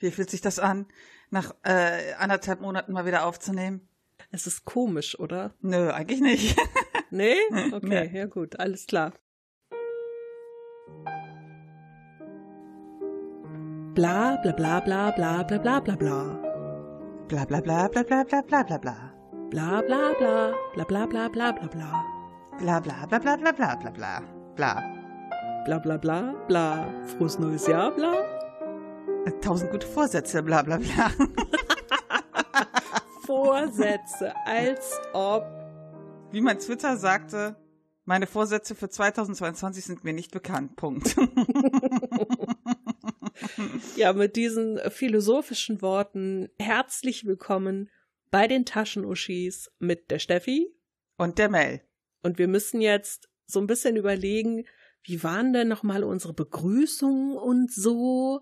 Wie fühlt sich das an, nach äh, anderthalb Monaten mal wieder aufzunehmen? Es ist komisch, oder? Nö, eigentlich nicht. nee? Okay, nee. ja gut, alles klar. Bla bla bla bla bla bla bla bla bla. Bla bla bla bla bla bla bla bla bla. Bla bla bla bla bla bla bla bla bla. Bla bla bla bla bla bla bla bla. Bla. Bla bla bla bla. Frohes neues Jahr, bla. Tausend gute Vorsätze, bla bla bla. Vorsätze, als ob. Wie mein Twitter sagte, meine Vorsätze für 2022 sind mir nicht bekannt. Punkt. ja, mit diesen philosophischen Worten herzlich willkommen bei den Taschenuschis mit der Steffi und der Mel. Und wir müssen jetzt so ein bisschen überlegen, wie waren denn nochmal unsere Begrüßungen und so?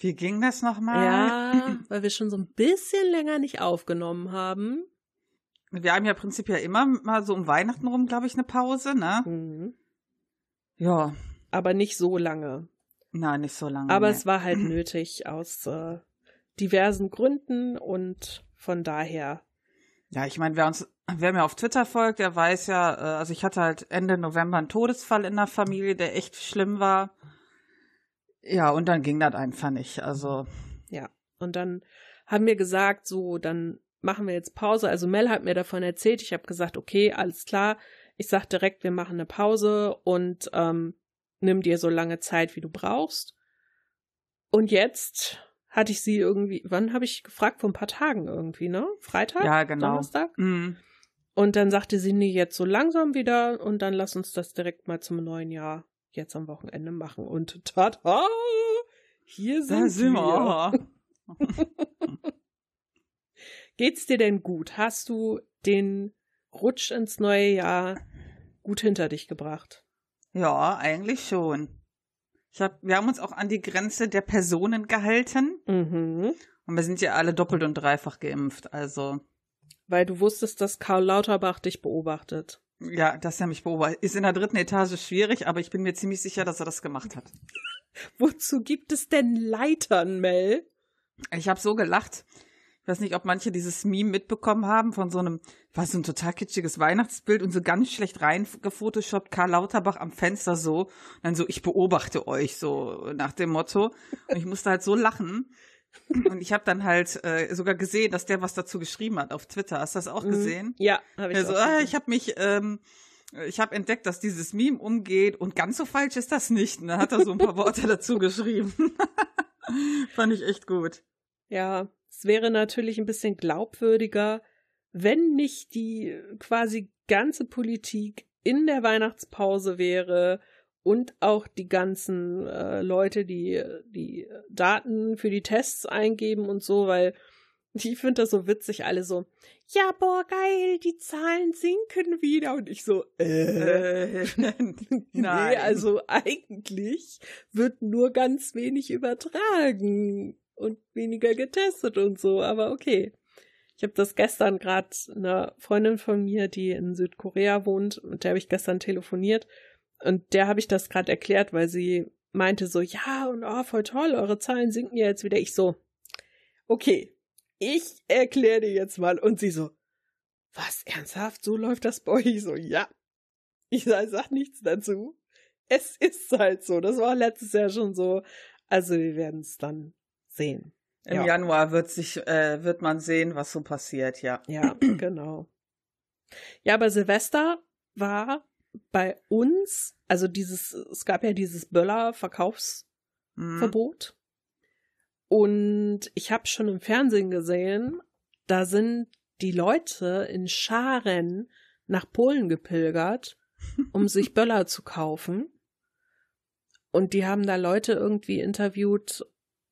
Wie ging das nochmal? Ja, weil wir schon so ein bisschen länger nicht aufgenommen haben. Wir haben ja prinzipiell immer mal so um Weihnachten rum, glaube ich, eine Pause, ne? Mhm. Ja. Aber nicht so lange. Nein, nicht so lange. Aber nee. es war halt nötig aus äh, diversen Gründen und von daher. Ja, ich meine, wer uns, wer mir auf Twitter folgt, der weiß ja, äh, also ich hatte halt Ende November einen Todesfall in der Familie, der echt schlimm war. Ja, und dann ging das einfach nicht. Also. Ja, und dann haben wir gesagt, so, dann machen wir jetzt Pause. Also Mel hat mir davon erzählt. Ich habe gesagt, okay, alles klar. Ich sag direkt, wir machen eine Pause und ähm, nimm dir so lange Zeit, wie du brauchst. Und jetzt hatte ich sie irgendwie, wann habe ich gefragt? Vor ein paar Tagen irgendwie, ne? Freitag? Ja, genau. Donnerstag? Mhm. Und dann sagte sie, nee, jetzt so langsam wieder und dann lass uns das direkt mal zum neuen Jahr jetzt am Wochenende machen. Und tada! Hier sind, da sind wir. wir. Geht's dir denn gut? Hast du den Rutsch ins neue Jahr gut hinter dich gebracht? Ja, eigentlich schon. Ich hab, wir haben uns auch an die Grenze der Personen gehalten. Mhm. Und wir sind ja alle doppelt und dreifach geimpft, also. Weil du wusstest, dass Karl Lauterbach dich beobachtet. Ja, dass er mich beobachtet. Ist in der dritten Etage schwierig, aber ich bin mir ziemlich sicher, dass er das gemacht hat. Wozu gibt es denn Leitern, Mel? Ich habe so gelacht. Ich weiß nicht, ob manche dieses Meme mitbekommen haben von so einem, war so ein total kitschiges Weihnachtsbild und so ganz schlecht reingefotoshoppt Karl Lauterbach am Fenster so. Und dann so, ich beobachte euch so nach dem Motto. Und ich musste halt so lachen. Und ich habe dann halt äh, sogar gesehen, dass der was dazu geschrieben hat auf Twitter. Hast du das auch mhm. gesehen? Ja, habe ich also, auch ah, Ich habe mich, ähm, ich habe entdeckt, dass dieses Meme umgeht und ganz so falsch ist das nicht. Und dann hat er so ein paar Worte dazu geschrieben. Fand ich echt gut. Ja, es wäre natürlich ein bisschen glaubwürdiger, wenn nicht die quasi ganze Politik in der Weihnachtspause wäre und auch die ganzen äh, Leute, die die Daten für die Tests eingeben und so, weil ich finde das so witzig, alle so, ja, boah, geil, die Zahlen sinken wieder. Und ich so, äh, nein. nee, also eigentlich wird nur ganz wenig übertragen und weniger getestet und so, aber okay. Ich habe das gestern gerade einer Freundin von mir, die in Südkorea wohnt, mit der habe ich gestern telefoniert und der habe ich das gerade erklärt, weil sie meinte so, ja und oh, voll toll, eure Zahlen sinken ja jetzt wieder. Ich so, okay, ich erkläre dir jetzt mal. Und sie so, was, ernsthaft? So läuft das bei euch? Ich so, ja. Ich sag nichts dazu. Es ist halt so. Das war letztes Jahr schon so. Also wir werden es dann sehen. Im ja. Januar wird sich, äh, wird man sehen, was so passiert, ja. Ja, genau. Ja, aber Silvester war bei uns, also dieses, es gab ja dieses Böller-Verkaufsverbot. Mhm. Und ich habe schon im Fernsehen gesehen, da sind die Leute in Scharen nach Polen gepilgert, um sich Böller zu kaufen. Und die haben da Leute irgendwie interviewt,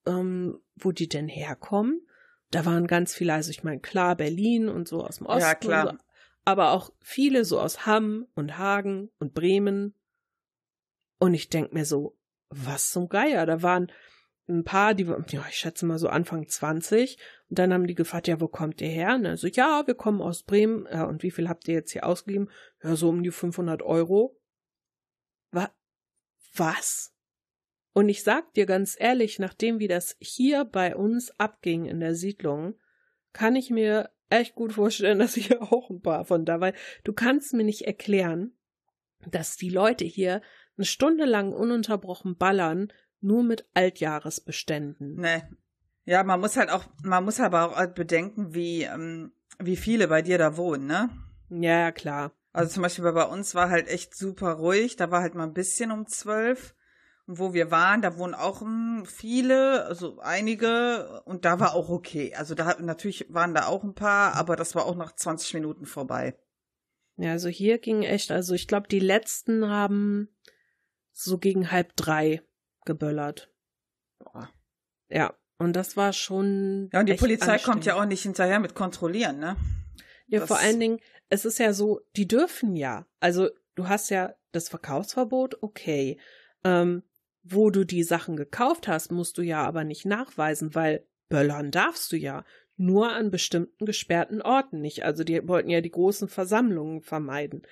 ähm, wo die denn herkommen. Da waren ganz viele, also ich meine, klar, Berlin und so aus dem Osten. Ja, klar. Aber auch viele so aus Hamm und Hagen und Bremen. Und ich denk mir so, was zum Geier? Da waren ein paar, die, ja, ich schätze mal so Anfang 20. Und dann haben die gefragt, ja, wo kommt ihr her? Und dann so, ja, wir kommen aus Bremen. Ja, und wie viel habt ihr jetzt hier ausgegeben? Ja, so um die 500 Euro. Wa was? Und ich sag dir ganz ehrlich, nachdem wie das hier bei uns abging in der Siedlung, kann ich mir echt gut vorstellen, dass hier auch ein paar von da, weil du kannst mir nicht erklären, dass die Leute hier eine Stunde lang ununterbrochen ballern, nur mit Altjahresbeständen. Nee. Ja, man muss halt auch, man muss aber auch bedenken, wie, ähm, wie viele bei dir da wohnen, ne? Ja, klar. Also zum Beispiel bei uns war halt echt super ruhig, da war halt mal ein bisschen um zwölf. Wo wir waren, da wohnen auch hm, viele, also einige, und da war auch okay. Also da natürlich waren da auch ein paar, aber das war auch nach 20 Minuten vorbei. Ja, also hier ging echt, also ich glaube, die letzten haben so gegen halb drei geböllert. Boah. Ja, und das war schon. Ja, und die Polizei kommt ja auch nicht hinterher mit kontrollieren, ne? Ja, das vor allen Dingen, es ist ja so, die dürfen ja. Also du hast ja das Verkaufsverbot, okay. Ähm, wo du die Sachen gekauft hast, musst du ja aber nicht nachweisen, weil böllern darfst du ja. Nur an bestimmten gesperrten Orten nicht. Also die wollten ja die großen Versammlungen vermeiden.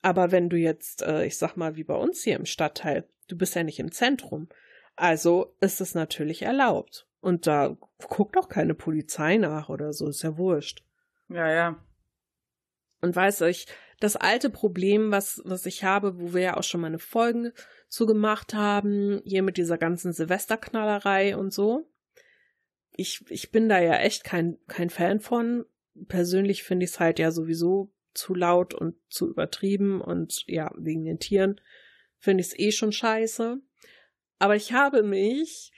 Aber wenn du jetzt, äh, ich sag mal, wie bei uns hier im Stadtteil, du bist ja nicht im Zentrum, also ist es natürlich erlaubt. Und da guckt auch keine Polizei nach oder so, ist ja wurscht. Ja, ja. Und weißt du, ich, das alte Problem, was, was ich habe, wo wir ja auch schon mal eine Folge zu gemacht haben, hier mit dieser ganzen Silvesterknallerei und so. Ich, ich bin da ja echt kein, kein Fan von. Persönlich finde ich es halt ja sowieso zu laut und zu übertrieben und ja, wegen den Tieren finde ich es eh schon scheiße. Aber ich habe mich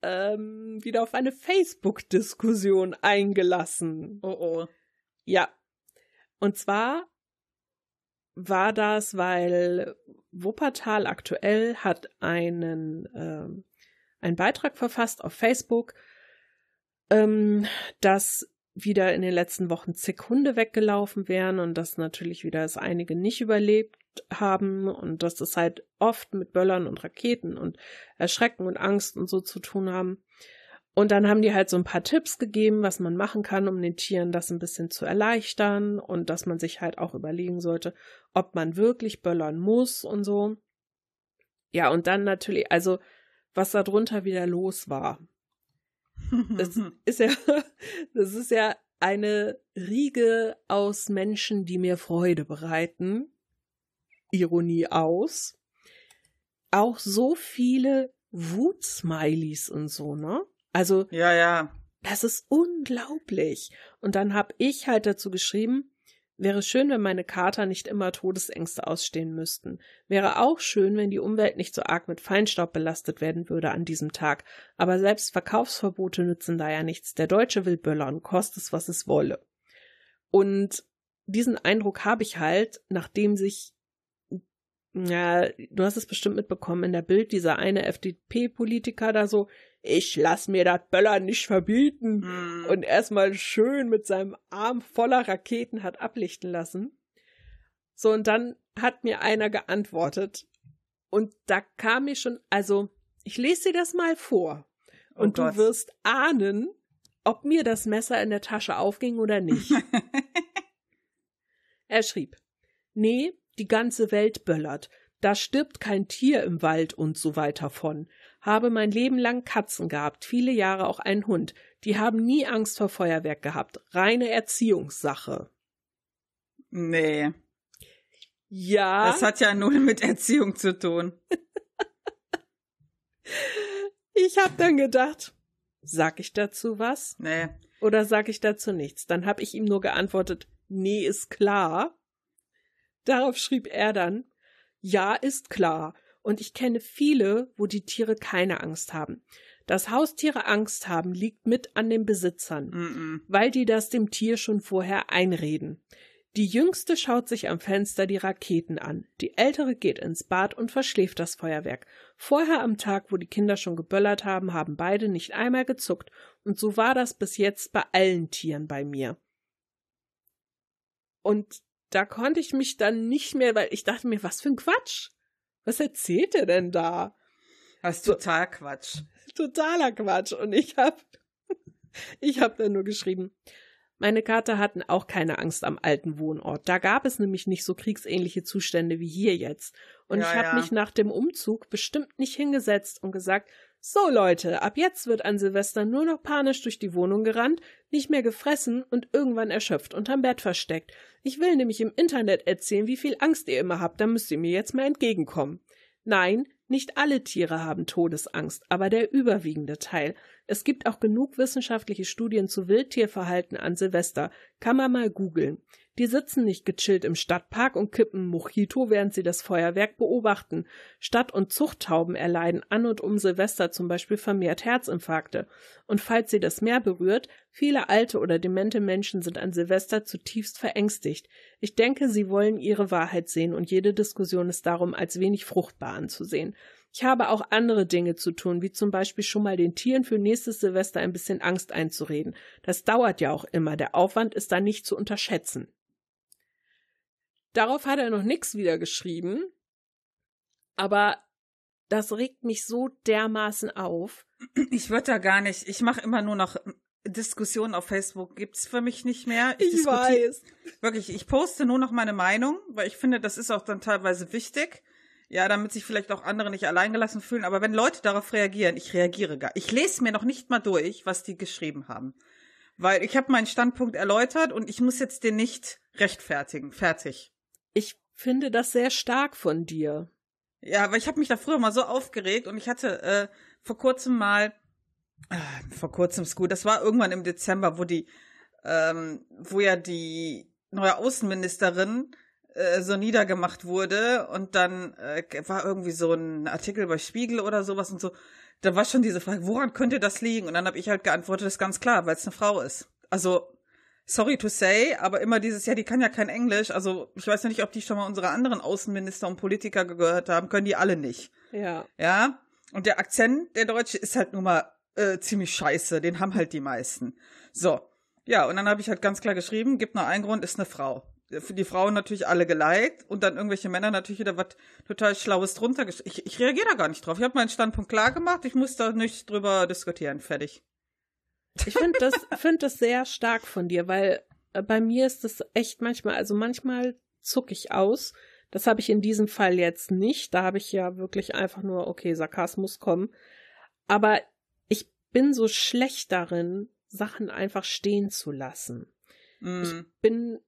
ähm, wieder auf eine Facebook-Diskussion eingelassen. Oh oh. Ja. Und zwar war das, weil Wuppertal aktuell hat einen, ähm, einen Beitrag verfasst auf Facebook, ähm, dass wieder in den letzten Wochen zig Hunde weggelaufen wären und dass natürlich wieder es einige nicht überlebt haben und dass das halt oft mit Böllern und Raketen und Erschrecken und Angst und so zu tun haben. Und dann haben die halt so ein paar Tipps gegeben, was man machen kann, um den Tieren das ein bisschen zu erleichtern und dass man sich halt auch überlegen sollte, ob man wirklich böllern muss und so. Ja, und dann natürlich, also was da drunter wieder los war. Das ist ja, das ist ja eine Riege aus Menschen, die mir Freude bereiten. Ironie aus. Auch so viele Wutsmileys und so, ne? Also. Ja, ja. Das ist unglaublich. Und dann hab ich halt dazu geschrieben, Wäre schön, wenn meine Kater nicht immer Todesängste ausstehen müssten. Wäre auch schön, wenn die Umwelt nicht so arg mit Feinstaub belastet werden würde an diesem Tag. Aber selbst Verkaufsverbote nützen da ja nichts. Der Deutsche will böllern, kostet es, was es wolle. Und diesen Eindruck habe ich halt, nachdem sich ja, du hast es bestimmt mitbekommen in der Bild, dieser eine FDP-Politiker da so, ich lass mir das Böllern nicht verbieten mm. und erstmal schön mit seinem Arm voller Raketen hat ablichten lassen. So, und dann hat mir einer geantwortet und da kam mir schon, also, ich lese dir das mal vor oh und Gott. du wirst ahnen, ob mir das Messer in der Tasche aufging oder nicht. er schrieb, nee, die ganze Welt böllert. Da stirbt kein Tier im Wald und so weiter von. Habe mein Leben lang Katzen gehabt, viele Jahre auch einen Hund. Die haben nie Angst vor Feuerwerk gehabt. Reine Erziehungssache. Nee. Ja. Das hat ja null mit Erziehung zu tun. ich hab dann gedacht, sag ich dazu was? Nee. Oder sag ich dazu nichts? Dann hab ich ihm nur geantwortet, nee, ist klar. Darauf schrieb er dann, ja, ist klar. Und ich kenne viele, wo die Tiere keine Angst haben. Dass Haustiere Angst haben, liegt mit an den Besitzern, mm -mm. weil die das dem Tier schon vorher einreden. Die Jüngste schaut sich am Fenster die Raketen an. Die Ältere geht ins Bad und verschläft das Feuerwerk. Vorher am Tag, wo die Kinder schon geböllert haben, haben beide nicht einmal gezuckt. Und so war das bis jetzt bei allen Tieren bei mir. Und da konnte ich mich dann nicht mehr, weil ich dachte mir, was für ein Quatsch. Was erzählt er denn da? Das ist total Quatsch. Totaler Quatsch. Und ich hab, ich hab dann nur geschrieben, Meine Kater hatten auch keine Angst am alten Wohnort. Da gab es nämlich nicht so kriegsähnliche Zustände wie hier jetzt. Und Ja, ich habe ja. mich nach dem Umzug bestimmt nicht hingesetzt und gesagt, so Leute, ab jetzt wird an Silvester nur noch panisch durch die Wohnung gerannt, nicht mehr gefressen und irgendwann erschöpft unterm Bett versteckt. Ich will nämlich im Internet erzählen, wie viel Angst ihr immer habt, da müsst ihr mir jetzt mal entgegenkommen. Nein, nicht alle Tiere haben Todesangst, aber der überwiegende Teil. Es gibt auch genug wissenschaftliche Studien zu Wildtierverhalten an Silvester. Kann man mal googeln. Die sitzen nicht gechillt im Stadtpark und kippen Mojito, während sie das Feuerwerk beobachten. Stadt- und Zuchttauben erleiden an und um Silvester zum Beispiel vermehrt Herzinfarkte. Und falls sie das Meer berührt, viele alte oder demente Menschen sind an Silvester zutiefst verängstigt. Ich denke, sie wollen ihre Wahrheit sehen und jede Diskussion ist darum als wenig fruchtbar anzusehen. Ich habe auch andere Dinge zu tun, wie zum Beispiel schon mal den Tieren für nächstes Silvester ein bisschen Angst einzureden. Das dauert ja auch immer, der Aufwand ist da nicht zu unterschätzen. Darauf hat er noch nichts wieder geschrieben, aber das regt mich so dermaßen auf. Ich würde da gar nicht, ich mache immer nur noch Diskussionen auf Facebook, gibt's für mich nicht mehr. diskutier- Wirklich, ich poste nur noch meine Meinung, weil ich finde, das ist auch dann teilweise wichtig. Ja, damit sich vielleicht auch andere nicht alleingelassen fühlen. Aber wenn Leute darauf reagieren, ich reagiere gar. Ich lese mir noch nicht mal durch, was die geschrieben haben. Weil ich habe meinen Standpunkt erläutert und ich muss jetzt den nicht rechtfertigen. Fertig. Ich finde das sehr stark von dir. Ja, aber ich habe mich da früher mal so aufgeregt und ich hatte äh, vor kurzem mal, äh, vor kurzem ist gut, das war irgendwann im Dezember, wo die, ähm, wo ja die neue Außenministerin äh, so niedergemacht wurde und dann äh, war irgendwie so ein Artikel bei Spiegel oder sowas und so. Da war schon diese Frage, woran könnte das liegen? Und dann habe ich halt geantwortet, das ist ganz klar, weil es eine Frau ist. Also sorry to say, aber immer dieses, ja, die kann ja kein Englisch. Also ich weiß ja nicht, ob die schon mal unsere anderen Außenminister und Politiker gehört haben, können die alle nicht. Ja. Ja. Und der Akzent, der Deutsche, ist halt nun mal äh, ziemlich scheiße. Den haben halt die meisten. So. Ja, und dann habe ich halt ganz klar geschrieben, gibt nur einen Grund, ist eine Frau. Für die Frauen natürlich alle geliked und dann irgendwelche Männer natürlich wieder was total Schlaues drunter gesch- Ich, ich reagiere da gar nicht drauf. Ich habe meinen Standpunkt klar gemacht, ich muss da nicht drüber diskutieren. Fertig. Ich finde das, find das sehr stark von dir, weil äh, bei mir ist das echt manchmal, also manchmal zuck ich aus. Das habe ich in diesem Fall jetzt nicht. Da habe ich ja wirklich einfach nur, okay, Sarkasmus kommen. Aber ich bin so schlecht darin, Sachen einfach stehen zu lassen. Mm. Ich bin,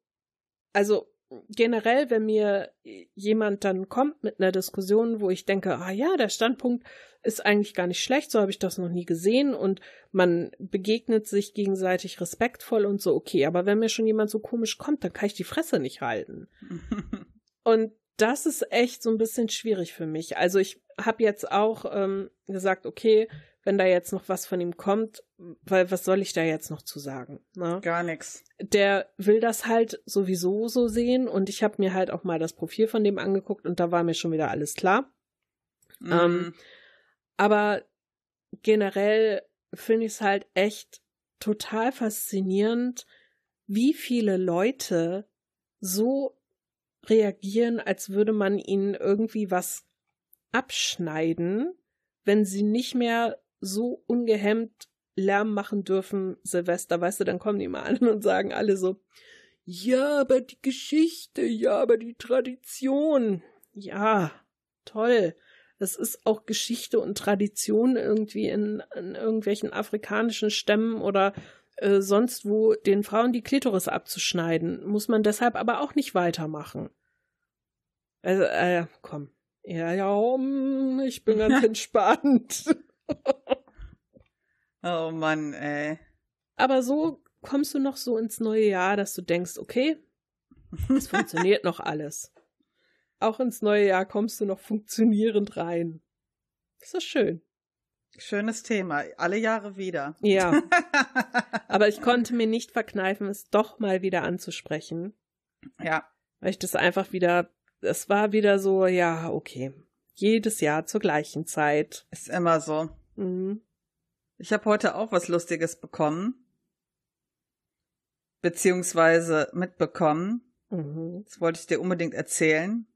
also generell, wenn mir jemand dann kommt mit einer Diskussion, wo ich denke, ah ja, der Standpunkt ist eigentlich gar nicht schlecht, so habe ich das noch nie gesehen und man begegnet sich gegenseitig respektvoll und so, okay, aber wenn mir schon jemand so komisch kommt, dann kann ich die Fresse nicht halten. Und das ist echt so ein bisschen schwierig für mich. Also ich habe jetzt auch ähm, gesagt, okay, wenn da jetzt noch was von ihm kommt, weil was soll ich da jetzt noch zu sagen? Ne? Gar nix. Der will das halt sowieso so sehen und ich habe mir halt auch mal das Profil von dem angeguckt und da war mir schon wieder alles klar. Mm. Ähm, aber generell finde ich es halt echt total faszinierend, wie viele Leute so reagieren, als würde man ihnen irgendwie was abschneiden, wenn sie nicht mehr so ungehemmt Lärm machen dürfen, Silvester, weißt du, dann kommen die mal an und sagen alle so, ja, aber die Geschichte, ja, aber die Tradition. Ja, toll. Das ist auch Geschichte und Tradition irgendwie in, in irgendwelchen afrikanischen Stämmen oder äh, sonst wo den Frauen die Klitoris abzuschneiden. Muss man deshalb aber auch nicht weitermachen. Also, äh, komm. Ja, ja, um, ich bin ganz entspannt. Oh Mann, ey. Aber so kommst du noch so ins neue Jahr, dass du denkst, okay, es funktioniert noch alles. Auch ins neue Jahr kommst du noch funktionierend rein. Das ist schön. Schönes Thema. Alle Jahre wieder. Ja. Aber ich konnte mir nicht verkneifen, es doch mal wieder anzusprechen, ja. weil ich das einfach wieder, es war wieder so, ja, okay. Jedes Jahr zur gleichen Zeit. Ist immer so. Mhm. Ich habe heute auch was Lustiges bekommen. Beziehungsweise mitbekommen. Mhm. Das wollte ich dir unbedingt erzählen.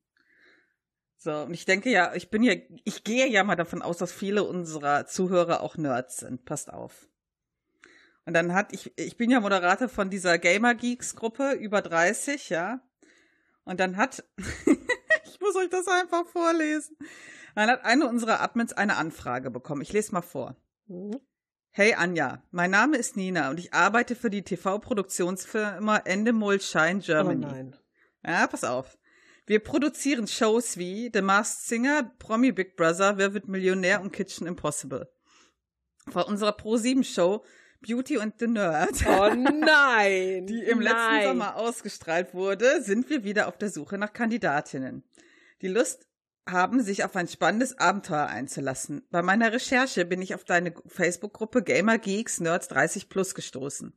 So, und ich denke ja, ich bin ja, ich gehe ja mal davon aus, dass viele unserer Zuhörer auch Nerds sind. Passt auf. Und dann hat, ich, ich bin ja Moderator von dieser Gamer Geeks Gruppe, über 30, ja. Und dann hat, ich muss euch das einfach vorlesen. Dann hat eine unserer Admins eine Anfrage bekommen. Ich lese mal vor. Mhm. Hey Anja, mein Name ist Nina und ich arbeite für die TV-Produktionsfirma Endemol Shine Germany. Oh nein. Ja, pass auf. Wir produzieren Shows wie The Masked Singer, Promi Big Brother, Wer wird Millionär und Kitchen Impossible. Vor unserer Pro-7-Show Beauty and the Nerd. Oh nein! die im nein. letzten Sommer ausgestrahlt wurde, sind wir wieder auf der Suche nach Kandidatinnen. Die Lust haben, sich auf ein spannendes Abenteuer einzulassen. Bei meiner Recherche bin ich auf deine Facebook-Gruppe Gamer Geeks Nerds 30 Plus gestoßen.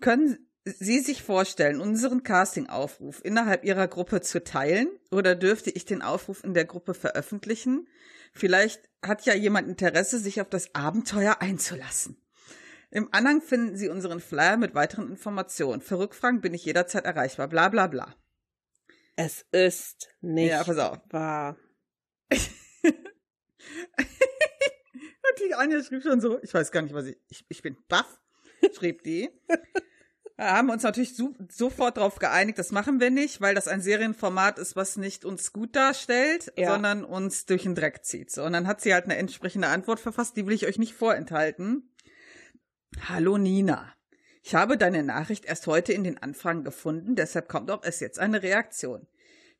Können Sie sich vorstellen, unseren Casting-Aufruf innerhalb Ihrer Gruppe zu teilen oder dürfte ich den Aufruf in der Gruppe veröffentlichen? Vielleicht hat ja jemand Interesse, sich auf das Abenteuer einzulassen. Im Anhang finden Sie unseren Flyer mit weiteren Informationen. Für Rückfragen bin ich jederzeit erreichbar. Bla bla bla. Es ist nicht ja, pass auf. wahr. die Anja schrieb schon so, ich weiß gar nicht, was ich, ich, ich bin baff, schrieb die. Da haben wir uns natürlich so, sofort darauf geeinigt, das machen wir nicht, weil das ein Serienformat ist, was nicht uns gut darstellt, ja. sondern uns durch den Dreck zieht. So, und dann hat sie halt eine entsprechende Antwort verfasst, die will ich euch nicht vorenthalten. Hallo Nina. Ich habe deine Nachricht erst heute in den Anfragen gefunden, deshalb kommt auch erst jetzt eine Reaktion.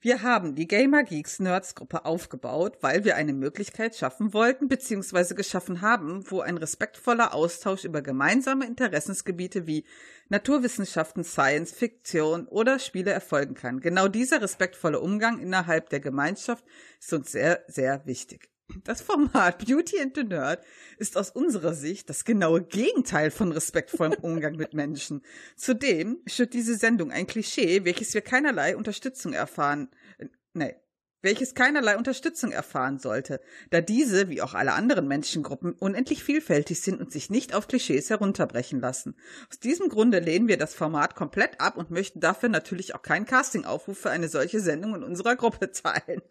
Wir haben die Gamer Geeks Nerds Gruppe aufgebaut, weil wir eine Möglichkeit schaffen wollten bzw. geschaffen haben, wo ein respektvoller Austausch über gemeinsame Interessensgebiete wie Naturwissenschaften, Science, Fiktion oder Spiele erfolgen kann. Genau dieser respektvolle Umgang innerhalb der Gemeinschaft ist uns sehr, sehr wichtig. Das Format Beauty and the Nerd ist aus unserer Sicht das genaue Gegenteil von respektvollem Umgang mit Menschen. Zudem schürt diese Sendung ein Klischee, welches wir keinerlei Unterstützung erfahren, äh, nee, welches keinerlei Unterstützung erfahren sollte, da diese, wie auch alle anderen Menschengruppen, unendlich vielfältig sind und sich nicht auf Klischees herunterbrechen lassen. Aus diesem Grunde lehnen wir das Format komplett ab und möchten dafür natürlich auch keinen Castingaufruf für eine solche Sendung in unserer Gruppe teilen.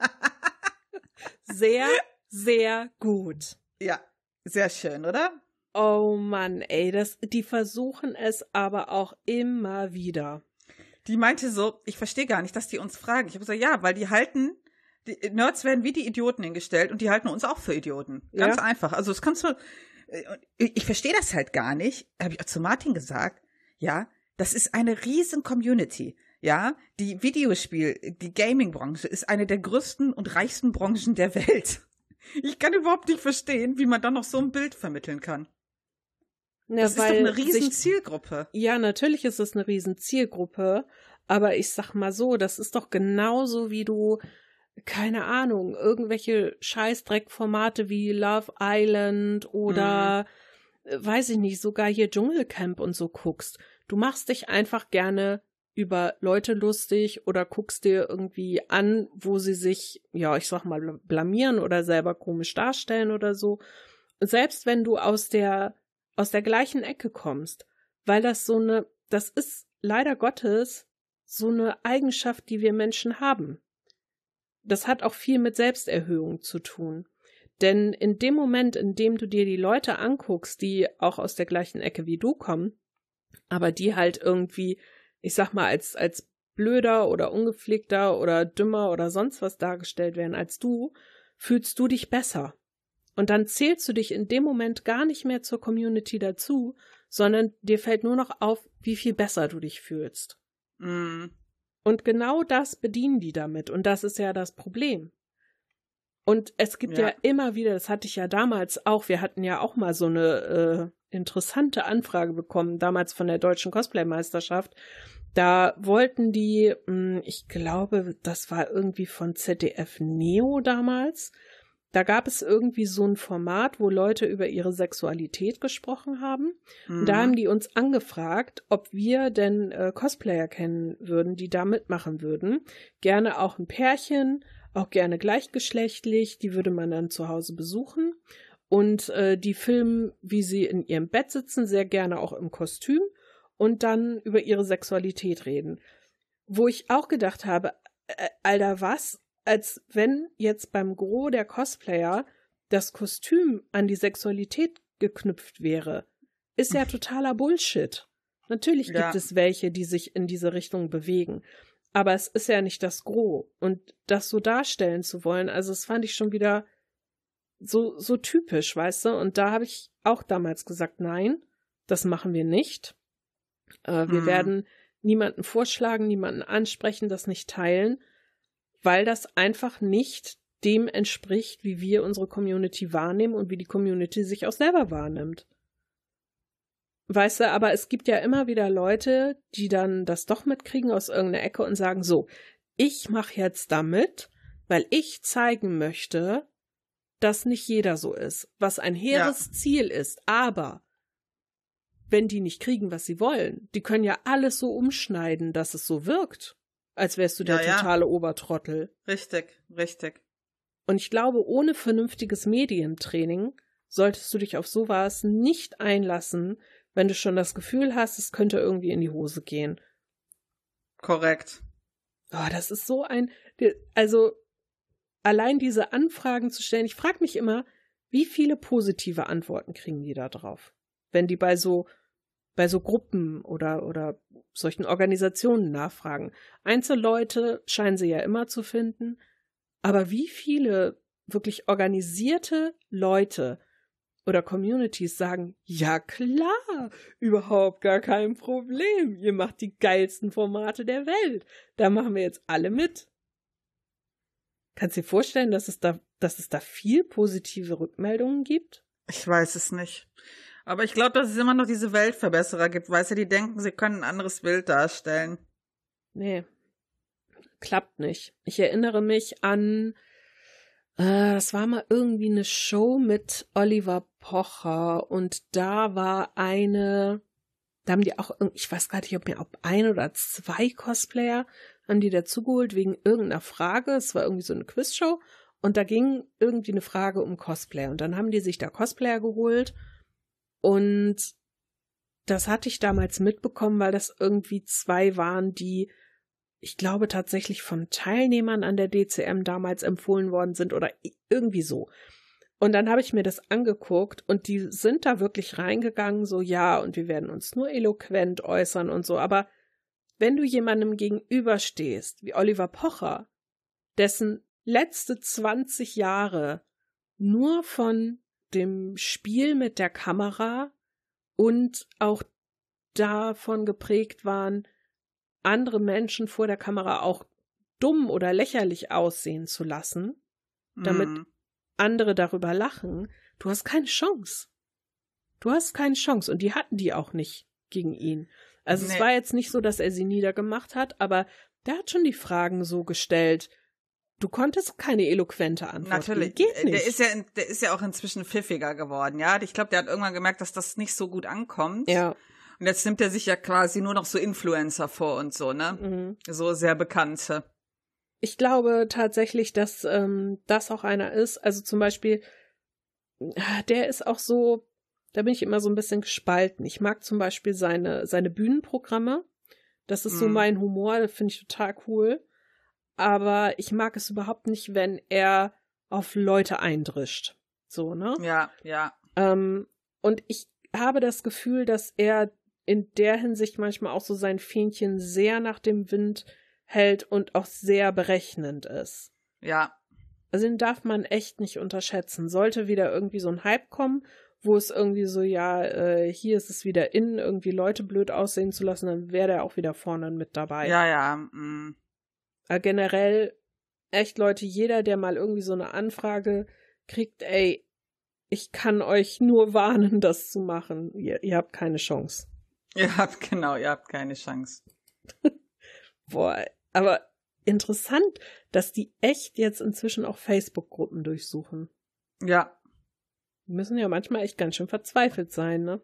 sehr sehr gut. Ja, sehr schön, oder? Oh Mann, ey, das, die versuchen es aber auch immer wieder. Die meinte so, ich verstehe gar nicht, dass die uns fragen. Ich habe gesagt, ja, weil die halten, die Nerds werden wie die Idioten hingestellt und die halten uns auch für Idioten. Ganz ja. einfach. Also das kannst du, äh, ich verstehe das halt gar nicht, habe ich auch zu Martin gesagt. Ja, das ist eine riesen Community. Ja, die Videospiel, die Gaming-Branche ist eine der größten und reichsten Branchen der Welt. Ich kann überhaupt nicht verstehen, wie man dann noch so ein Bild vermitteln kann. Ja, das ist doch eine riesen Zielgruppe. Ja, natürlich ist es eine riesen Zielgruppe, aber ich sag mal so, das ist doch genauso wie du keine Ahnung, irgendwelche Scheißdreckformate wie Love Island oder mhm. weiß ich nicht, sogar hier Dschungelcamp und so guckst. Du machst dich einfach gerne über Leute lustig oder guckst dir irgendwie an, wo sie sich, ja, ich sag mal, blamieren oder selber komisch darstellen oder so. Selbst wenn du aus der, aus der gleichen Ecke kommst, weil das so eine, das ist leider Gottes so eine Eigenschaft, die wir Menschen haben. Das hat auch viel mit Selbsterhöhung zu tun. Denn in dem Moment, in dem du dir die Leute anguckst, die auch aus der gleichen Ecke wie du kommen, aber die halt irgendwie ich sag mal, als, als blöder oder ungepflegter oder dümmer oder sonst was dargestellt werden als du, fühlst du dich besser. Und dann zählst du dich in dem Moment gar nicht mehr zur Community dazu, sondern dir fällt nur noch auf, wie viel besser du dich fühlst. Mm. Und genau das bedienen die damit. Und das ist ja das Problem. Und es gibt ja. ja immer wieder, das hatte ich ja damals auch, wir hatten ja auch mal so eine äh, interessante Anfrage bekommen, damals von der deutschen Cosplay-Meisterschaft. Da wollten die, hm, ich glaube, das war irgendwie von ZDF Neo damals. Da gab es irgendwie so ein Format, wo Leute über ihre Sexualität gesprochen haben. Mhm. Da haben die uns angefragt, ob wir denn äh, Cosplayer kennen würden, die da mitmachen würden. Gerne auch ein Pärchen, auch gerne gleichgeschlechtlich, die würde man dann zu Hause besuchen und äh, die filmen, wie sie in ihrem Bett sitzen, sehr gerne auch im Kostüm und dann über ihre Sexualität reden. Wo ich auch gedacht habe, äh, Alter, was? Als wenn jetzt beim Gros der Cosplayer das Kostüm an die Sexualität geknüpft wäre. ist ja totaler Bullshit. Natürlich gibt Ja. es welche, die sich in diese Richtung bewegen. Aber es ist ja nicht das Gros. Und das so darstellen zu wollen, also das fand ich schon wieder so, so typisch, weißt du? Und da habe ich auch damals gesagt, nein, das machen wir nicht. Äh, wir Hm. werden niemanden vorschlagen, niemanden ansprechen, das nicht teilen, weil das einfach nicht dem entspricht, wie wir unsere Community wahrnehmen und wie die Community sich auch selber wahrnimmt. Weißt du, aber es gibt ja immer wieder Leute, die dann das doch mitkriegen aus irgendeiner Ecke und sagen so, ich mache jetzt damit, weil ich zeigen möchte, dass nicht jeder so ist, was ein hehres Ziel ist, aber wenn die nicht kriegen, was sie wollen, die können ja alles so umschneiden, dass es so wirkt, als wärst du der Ja, ja. totale Obertrottel. Richtig, richtig. Und ich glaube, ohne vernünftiges Medientraining solltest du dich auf sowas nicht einlassen, wenn du schon das Gefühl hast, es könnte irgendwie in die Hose gehen. Korrekt. Oh, das ist so ein, also allein diese Anfragen zu stellen, ich frage mich immer, wie viele positive Antworten kriegen die da drauf? Wenn die bei so, bei so Gruppen oder, oder solchen Organisationen nachfragen. Einzelleute scheinen sie ja immer zu finden, aber wie viele wirklich organisierte Leute oder Communities sagen, ja klar, überhaupt gar kein Problem. Ihr macht die geilsten Formate der Welt. Da machen wir jetzt alle mit. Kannst du dir vorstellen, dass es da, dass es da viel positive Rückmeldungen gibt? Ich weiß es nicht. Aber ich glaube, dass es immer noch diese Weltverbesserer gibt, weißt du, die denken, sie können ein anderes Bild darstellen. Nee, klappt nicht. Ich erinnere mich an, äh, das war mal irgendwie eine Show mit Oliver Pocher und da war eine, da haben die auch, ich weiß gar nicht, ob mir ob ein oder zwei Cosplayer haben die dazugeholt wegen irgendeiner Frage. Es war irgendwie so eine Quizshow und da ging irgendwie eine Frage um Cosplayer und dann haben die sich da Cosplayer geholt und das hatte ich damals mitbekommen, weil das irgendwie zwei waren, die ich glaube tatsächlich von Teilnehmern an der DCM damals empfohlen worden sind oder irgendwie so. Und dann habe ich mir das angeguckt und die sind da wirklich reingegangen, so ja, und wir werden uns nur eloquent äußern und so. Aber wenn du jemandem gegenüberstehst, wie Oliver Pocher, dessen letzte 20 Jahre nur von dem Spiel mit der Kamera und auch davon geprägt waren, andere Menschen vor der Kamera auch dumm oder lächerlich aussehen zu lassen, Damit- Mhm. andere darüber lachen, du hast keine Chance. Du hast keine Chance und die hatten die auch nicht gegen ihn. Also es Nee. war jetzt nicht so, dass er sie niedergemacht hat, aber der hat schon die Fragen so gestellt. Du konntest keine eloquente Antwort Natürlich. geben. Geht nicht. Der ist ja, der ist ja auch inzwischen pfiffiger geworden, ja. Ich glaube, der hat irgendwann gemerkt, dass das nicht so gut ankommt. ja. Und jetzt nimmt er sich ja quasi nur noch so Influencer vor und so, ne? Mhm. So sehr bekannte. Ich glaube tatsächlich, dass ähm, das auch einer ist. Also zum Beispiel, äh, der ist auch so, da bin ich immer so ein bisschen gespalten. Ich mag zum Beispiel seine, seine Bühnenprogramme. Das ist so Mhm. mein Humor, das finde ich total cool. Aber ich mag es überhaupt nicht, wenn er auf Leute eindrischt. So, ne? Ja, ja. Ähm, und ich habe das Gefühl, dass er in der Hinsicht manchmal auch so sein Fähnchen sehr nach dem Wind hält und auch sehr berechnend ist. Ja. Also den darf man echt nicht unterschätzen. Sollte wieder irgendwie so ein Hype kommen, wo es irgendwie so, ja, äh, hier ist es wieder in, irgendwie Leute blöd aussehen zu lassen, dann wäre der auch wieder vorne mit dabei. Ja, ja. Mm. Aber generell, echt Leute, jeder, der mal irgendwie so eine Anfrage kriegt, ey, ich kann euch nur warnen, das zu machen. Ihr, ihr habt keine Chance. Ihr habt, genau, ihr habt keine Chance. Boah, aber interessant, dass die echt jetzt inzwischen auch Facebook-Gruppen durchsuchen. Ja. Die müssen ja manchmal echt ganz schön verzweifelt sein, ne?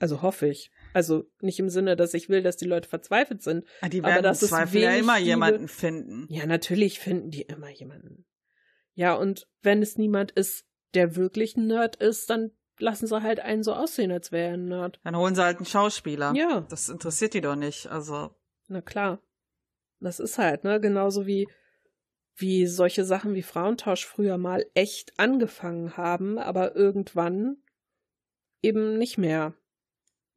Also hoffe ich. Also nicht im Sinne, dass ich will, dass die Leute verzweifelt sind. Die Aber werden ist Zweifel ja immer Liebe. jemanden finden. Ja, natürlich finden die immer jemanden. Ja, und wenn es niemand ist, der wirklich ein Nerd ist, dann lassen sie halt einen so aussehen, als wäre er ein Nerd. Dann holen sie halt einen Schauspieler. Ja. Das interessiert die doch nicht. Also, Na klar. Das ist halt, ne? Genauso wie, wie solche Sachen wie Frauentausch früher mal echt angefangen haben, aber irgendwann eben nicht mehr.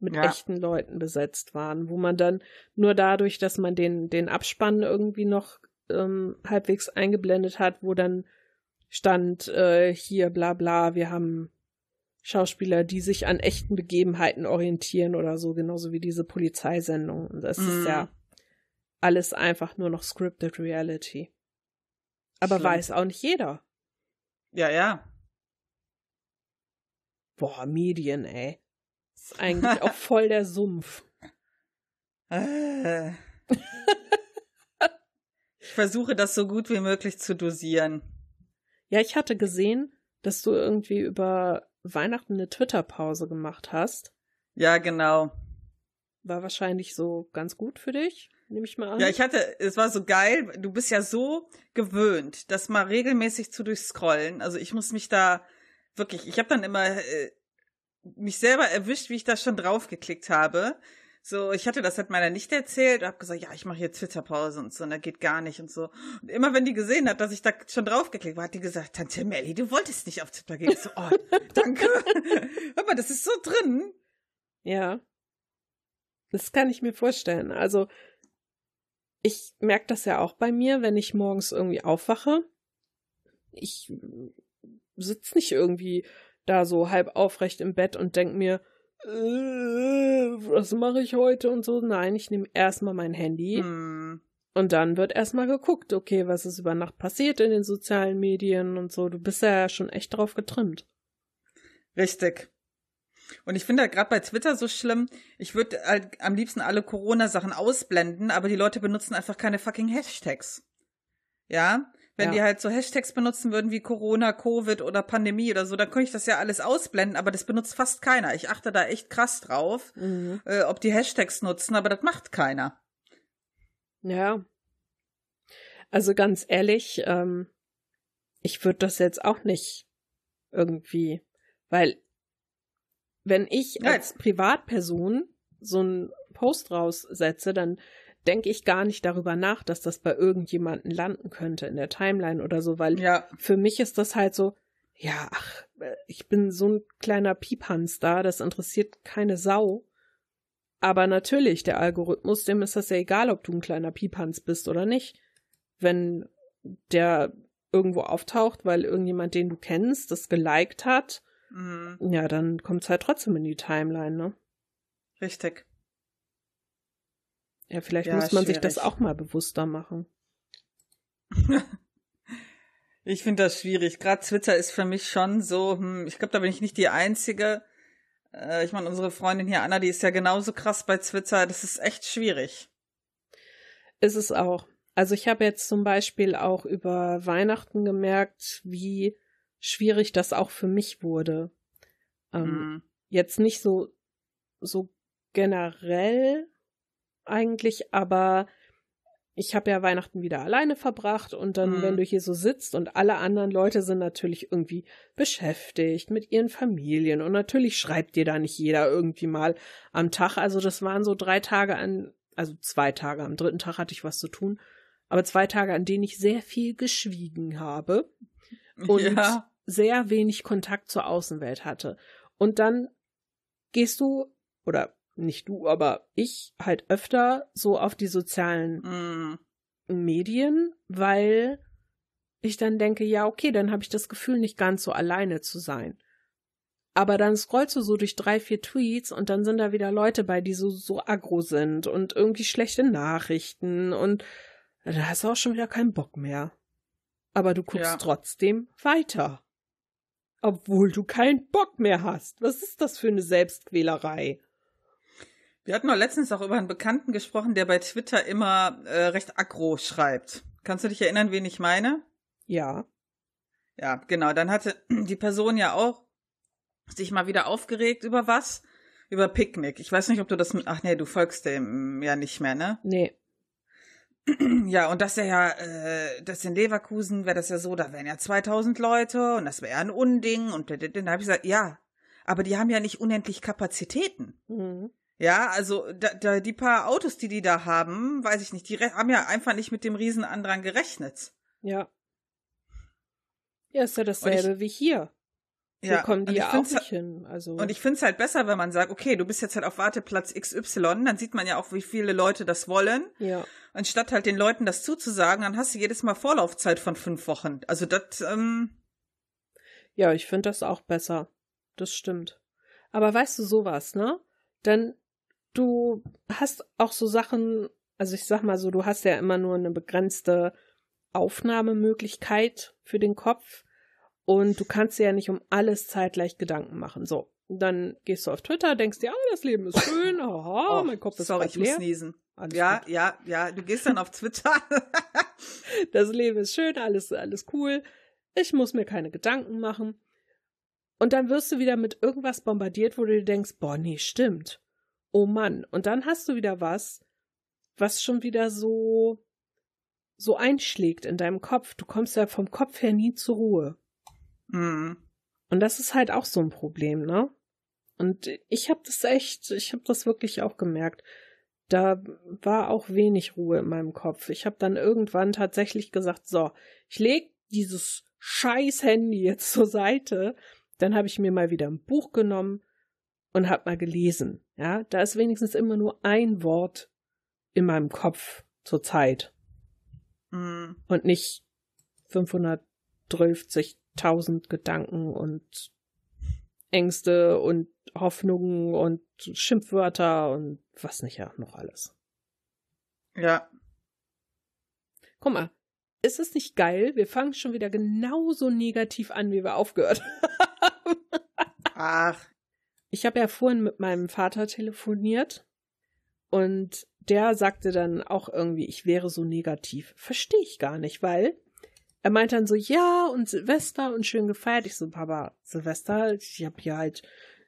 mit Ja. echten Leuten besetzt waren, wo man dann nur dadurch, dass man den, den Abspann irgendwie noch ähm, halbwegs eingeblendet hat, wo dann stand, äh, hier bla bla, wir haben Schauspieler, die sich an echten Begebenheiten orientieren oder so, genauso wie diese Polizeisendung. Das ist Mhm. ja alles einfach nur noch scripted reality. Aber Schlimm. weiß auch nicht jeder. Ja, ja. Boah, Medien, ey. Ist eigentlich auch voll der Sumpf. Ich versuche das so gut wie möglich zu dosieren. Ja, ich hatte gesehen, dass du irgendwie über Weihnachten eine Twitter-Pause gemacht hast. Ja, genau. War wahrscheinlich so ganz gut für dich, nehme ich mal an. Ja, ich hatte, es war so geil. Du bist ja so gewöhnt, das mal regelmäßig zu durchscrollen. Also ich muss mich da wirklich, ich habe dann immer äh, mich selber erwischt, wie ich da schon draufgeklickt habe. So, ich hatte das halt meiner Nichte erzählt, habe gesagt, ja, ich mache hier Twitter-Pause und so, und da geht gar nicht und so. Und immer wenn die gesehen hat, dass ich da schon draufgeklickt war, hat die gesagt, Tante Melli, du wolltest nicht auf Twitter gehen. Ich so, oh, danke. Hör mal, das ist so drin. Ja. Das kann ich mir vorstellen. Also, ich merke das ja auch bei mir, wenn ich morgens irgendwie aufwache. Ich sitze nicht irgendwie da so halb aufrecht im Bett und denk mir, äh, was mache ich heute und so. Nein, ich nehme erstmal mein Handy Hm. und dann wird erstmal geguckt, okay, was ist über Nacht passiert in den sozialen Medien und so. Du bist ja schon echt drauf getrimmt. Richtig. Und ich finde halt gerade bei Twitter so schlimm, ich würde halt am liebsten alle Corona-Sachen ausblenden, aber die Leute benutzen einfach keine fucking Hashtags. Ja? Wenn Ja. die halt so Hashtags benutzen würden wie Corona, Covid oder Pandemie oder so, dann könnte ich das ja alles ausblenden, aber das benutzt fast keiner. Ich achte da echt krass drauf, Mhm. äh, ob die Hashtags nutzen, aber das macht keiner. Ja. Also ganz ehrlich, ähm, ich würde das jetzt auch nicht irgendwie, weil wenn ich Ja, als Privatperson so einen Post raussetze, dann denke ich gar nicht darüber nach, dass das bei irgendjemanden landen könnte in der Timeline oder so, weil Ja, für mich ist das halt so, ja, ach, äh, ich bin so ein kleiner Piephans da, das interessiert keine Sau. Aber natürlich, der Algorithmus, dem ist das ja egal, ob du ein kleiner Piephans bist oder nicht. Wenn der irgendwo auftaucht, weil irgendjemand, den du kennst, das geliked hat, mhm. ja, dann kommt's halt trotzdem in die Timeline, ne? richtig. Ja, vielleicht Ja, muss man sich das schwierig. auch mal bewusster machen. Ich finde das schwierig. Gerade Twitter ist für mich schon so, hm, ich glaube, da bin ich nicht die Einzige. Äh, ich meine, unsere Freundin hier, Anna, die ist ja genauso krass bei Twitter. Das ist echt schwierig. Ist es auch. Also ich habe jetzt zum Beispiel auch über Weihnachten gemerkt, wie schwierig das auch für mich wurde. Ähm, Hm. Jetzt nicht so, so generell eigentlich, aber ich habe ja Weihnachten wieder alleine verbracht und dann, Mhm. wenn du hier so sitzt und alle anderen Leute sind natürlich irgendwie beschäftigt mit ihren Familien und natürlich schreibt dir da nicht jeder irgendwie mal am Tag. Also das waren so drei Tage an, also zwei Tage, am dritten Tag hatte ich was zu tun, aber zwei Tage, an denen ich sehr viel geschwiegen habe und ja. Sehr wenig Kontakt zur Außenwelt hatte. Und dann gehst du, oder nicht du, aber ich halt öfter so auf die sozialen Hm. Medien, weil ich dann denke, ja, okay, dann habe ich das Gefühl, nicht ganz so alleine zu sein. Aber dann scrollst du so durch drei, vier Tweets und dann sind da wieder Leute bei, die so, so aggro sind und irgendwie schlechte Nachrichten und da hast du auch schon wieder keinen Bock mehr. Aber du guckst Ja. trotzdem weiter. Obwohl du keinen Bock mehr hast. Was ist das für eine Selbstquälerei? Wir hatten noch letztens auch über einen Bekannten gesprochen, der bei Twitter immer äh, recht aggro schreibt. Kannst du dich erinnern, wen ich meine? Ja. Ja, genau. Dann hatte die Person ja auch sich mal wieder aufgeregt über was? Über Picknick. Ich weiß nicht, ob du das. Ach nee, du folgst dem ja nicht mehr, ne? Nee. Ja, und das ja ja, äh, das in Leverkusen wäre das ja so, da wären ja 2000 Leute und das wäre ja ein Unding und dann habe ich gesagt, ja, aber die haben ja nicht unendlich Kapazitäten. Mhm. Ja, also da, da, die paar Autos, die die da haben, weiß ich nicht, die haben ja einfach nicht mit dem Riesenandrang gerechnet. Ja. Ja, ist ja dasselbe wie hier. Hier ja, kommen die ja auch nicht hin. Also. Und ich finde es halt besser, wenn man sagt, okay, du bist jetzt halt auf Warteplatz XY, dann sieht man ja auch, wie viele Leute das wollen. Ja. Anstatt halt den Leuten das zuzusagen, dann hast du jedes Mal Vorlaufzeit von fünf Wochen. Also das, ähm. Ja, ich finde das auch besser. Das stimmt. Aber weißt du sowas, ne? Denn du hast auch so Sachen, also ich sag mal so, du hast ja immer nur eine begrenzte Aufnahmemöglichkeit für den Kopf. Und du kannst dir ja nicht um alles zeitgleich Gedanken machen. So, dann gehst du auf Twitter, denkst dir, oh, das Leben ist schön, aha, oh, mein Kopf ist sorry, ich leer. muss niesen. Alles ja, gut. ja, ja, du gehst dann auf Twitter. das Leben ist schön, alles, alles cool. Ich muss mir keine Gedanken machen. Und dann wirst du wieder mit irgendwas bombardiert, wo du dir denkst, boah, nee, stimmt. Oh Mann. Und dann hast du wieder was, was schon wieder so, so einschlägt in deinem Kopf. Du kommst ja vom Kopf her nie zur Ruhe. Mhm. Und das ist halt auch so ein Problem, ne? Und ich habe das echt, ich habe das wirklich auch gemerkt. Da war auch wenig Ruhe in meinem Kopf. Ich habe dann irgendwann tatsächlich gesagt, so, ich leg dieses scheiß Handy jetzt zur Seite. Dann habe ich mir mal wieder ein Buch genommen und habe mal gelesen. Ja, da ist wenigstens immer nur ein Wort in meinem Kopf zur Zeit. Mhm. Und nicht 530 tausend Gedanken und Ängste und Hoffnungen und Schimpfwörter und was nicht ja noch alles. Ja. Guck mal, ist es nicht geil? Wir fangen schon wieder genauso negativ an, wie wir aufgehört haben. Ach. Ich habe ja vorhin mit meinem Vater telefoniert und der sagte dann auch irgendwie, ich wäre so negativ. Verstehe ich gar nicht, weil er meint dann so, ja, und Silvester und schön gefeiert. Ich so, Papa, Silvester, ich hab hier halt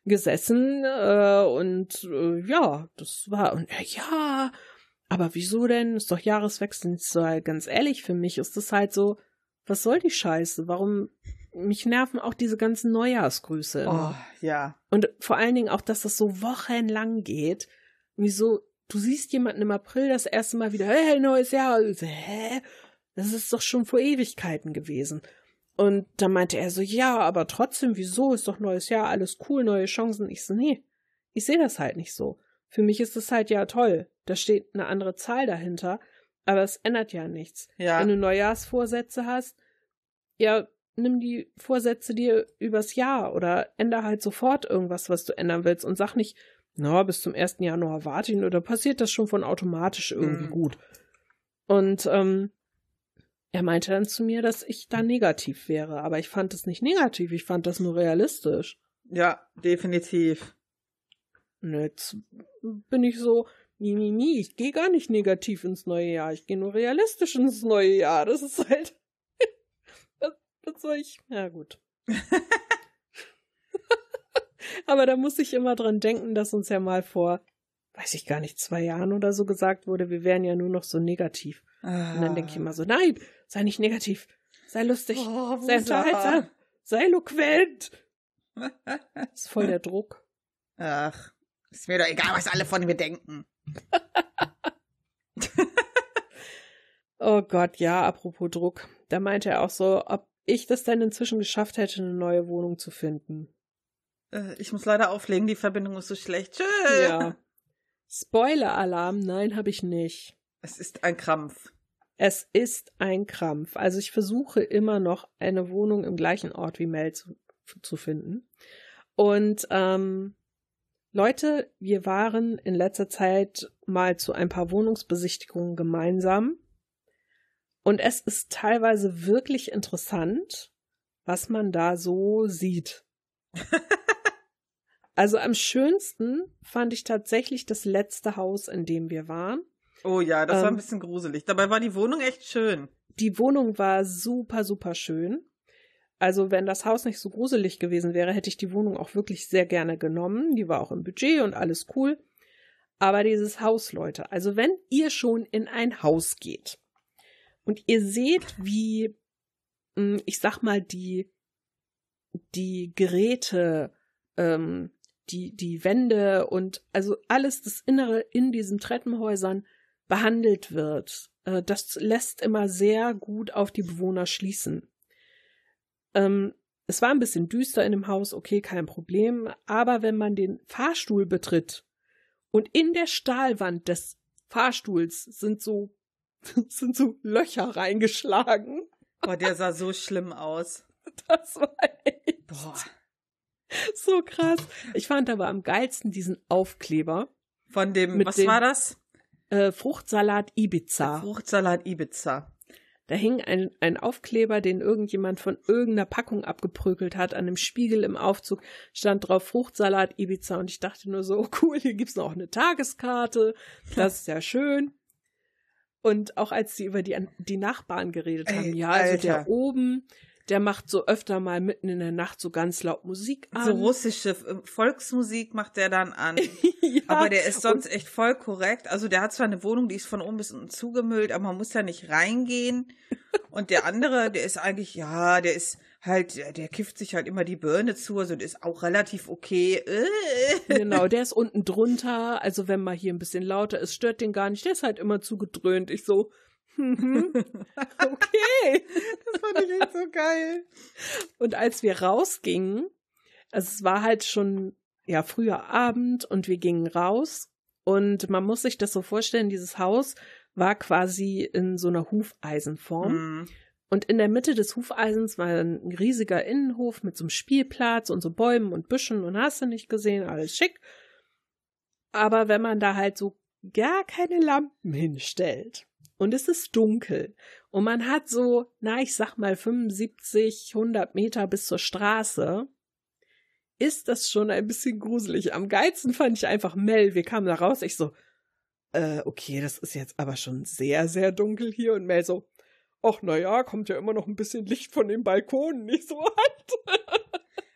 gesessen äh, und äh, ja, das war, und er, ja, aber wieso denn? Ist doch Jahreswechsel. So, ganz ehrlich, für mich ist das halt so, was soll die Scheiße? Warum, mich nerven auch diese ganzen Neujahrsgrüße. Oh, ja. Und vor allen Dingen auch, dass das so wochenlang geht. Wieso, du siehst jemanden im April das erste Mal wieder, hey, neues Jahr. Hä? Das ist doch schon vor Ewigkeiten gewesen. Und da meinte er so, ja, aber trotzdem, wieso? Ist doch neues Jahr, alles cool, neue Chancen. Ich so, nee, ich sehe das halt nicht so. Für mich ist es halt ja toll. Da steht eine andere Zahl dahinter, aber es ändert ja nichts. Ja. Wenn du Neujahrsvorsätze hast, ja, nimm die Vorsätze dir übers Jahr oder änder halt sofort irgendwas, was du ändern willst und sag nicht, na, bis zum 1. Januar warte ich oder passiert das schon von automatisch irgendwie mhm. gut. Und ähm, er meinte dann zu mir, dass ich da negativ wäre, aber ich fand es nicht negativ, ich fand das nur realistisch. Ja, definitiv. Und jetzt bin ich so, mi, mi, mi, ich gehe gar nicht negativ ins neue Jahr, ich gehe nur realistisch ins neue Jahr. Das ist halt. was, was soll ich. Ja, gut. aber da muss ich immer dran denken, dass uns ja mal vor, weiß ich gar nicht, zwei Jahren oder so gesagt wurde, wir wären ja nur noch so negativ. Ah. Und dann denke ich immer so, nein, sei nicht negativ, sei lustig, oh, sei unterhaltsam, sei eloquent. ist voll der Druck. Ach, ist mir doch egal, was alle von mir denken. oh Gott, ja, apropos Druck. Da meinte er auch so, ob ich das denn inzwischen geschafft hätte, eine neue Wohnung zu finden. Äh, ich muss leider auflegen, die Verbindung ist so schlecht. Tschüss. Ja. Spoiler-Alarm, nein, habe ich nicht. Es ist ein Krampf. Es ist ein Krampf. Also ich versuche immer noch eine Wohnung im gleichen Ort wie Mel zu, zu finden. Und ähm, Leute, wir waren in letzter Zeit mal zu ein paar Wohnungsbesichtigungen gemeinsam. Und es ist teilweise wirklich interessant, was man da so sieht. also am schönsten fand ich tatsächlich das letzte Haus, in dem wir waren. Oh ja, das ähm, war ein ähm, bisschen gruselig. Dabei war die Wohnung echt schön. Die Wohnung war super, super schön. Also, wenn das Haus nicht so gruselig gewesen wäre, hätte ich die Wohnung auch wirklich sehr gerne genommen. Die war auch im Budget und alles cool. Aber dieses Haus, Leute, also wenn ihr schon in ein Haus geht und ihr seht, wie, hm, ich sag mal, die, die Geräte, ähm, die, die Wände und also alles das Innere in diesen Treppenhäusern behandelt wird. Äh, das lässt immer sehr gut auf die Bewohner schließen. Ähm, Es war ein bisschen düster in dem Haus, okay, kein Problem. Aber wenn man den Fahrstuhl betritt und in der Stahlwand des Fahrstuhls sind so, sind so Löcher reingeschlagen. Boah, der sah so schlimm aus. Das war echt Boah. so krass. Ich fand aber am geilsten diesen Aufkleber. Von dem, was dem, war das? Äh, Fruchtsalat Ibiza. Fruchtsalat Ibiza. Da hing ein, ein Aufkleber, den irgendjemand von irgendeiner Packung abgeprügelt hat. An dem Spiegel im Aufzug stand drauf Fruchtsalat Ibiza. Und ich dachte nur so, cool, hier gibt's noch eine Tageskarte. Das ist ja schön. Und auch als sie über die, die Nachbarn geredet Ey, haben, ja, also Alter. der oben, der macht so öfter mal mitten in der Nacht so ganz laut Musik an. So russische äh, Volksmusik macht der dann an. ja, aber der ist sonst echt voll korrekt. Also der hat zwar eine Wohnung, die ist von oben bis unten zugemüllt, aber man muss ja nicht reingehen. Und der andere, der ist eigentlich, ja, der ist halt, der kifft sich halt immer die Birne zu, also der ist auch relativ okay. genau, der ist unten drunter. Also wenn mal hier ein bisschen lauter ist, stört den gar nicht. Der ist halt immer zugedröhnt. Ich so, Mhm. okay. Das fand ich echt so geil. Und als wir rausgingen, also es war halt schon ja früher Abend und wir gingen raus und man muss sich das so vorstellen, dieses Haus war quasi in so einer Hufeisenform. Mhm. Und in der Mitte des Hufeisens war ein riesiger Innenhof mit so einem Spielplatz und so Bäumen und Büschen und hast du nicht gesehen, alles schick. Aber wenn man da halt so gar keine Lampen hinstellt, und es ist dunkel und man hat so, na, ich sag mal 75, 100 Meter bis zur Straße, ist das schon ein bisschen gruselig. Am geilsten fand ich einfach Mel. Wir kamen da raus, ich so, äh, okay, das ist jetzt aber schon sehr, sehr dunkel hier und Mel so, ach, na ja, kommt ja immer noch ein bisschen Licht von den Balkonen, nicht so halt.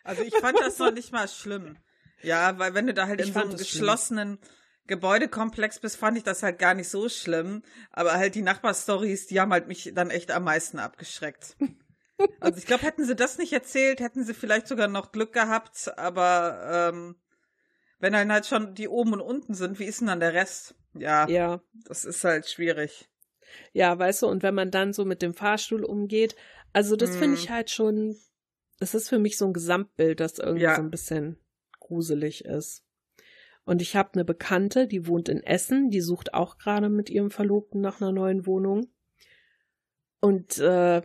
Also ich fand das noch nicht mal schlimm. Ja, weil wenn du da halt ich in so einem geschlossenen, schlimm Gebäudekomplex bist, fand ich das halt gar nicht so schlimm. Aber halt die Nachbarstories, die haben halt mich dann echt am meisten abgeschreckt. Also ich glaube, hätten sie das nicht erzählt, hätten sie vielleicht sogar noch Glück gehabt. Aber ähm, wenn dann halt schon die oben und unten sind, wie ist denn dann der Rest? Ja, ja. das ist halt schwierig. Ja, weißt du, und wenn man dann so mit dem Fahrstuhl umgeht, also das hm. finde ich halt schon, das ist für mich so ein Gesamtbild, das irgendwie ja. so ein bisschen gruselig ist. Und ich habe eine Bekannte, die wohnt in Essen, die sucht auch gerade mit ihrem Verlobten nach einer neuen Wohnung. Und äh,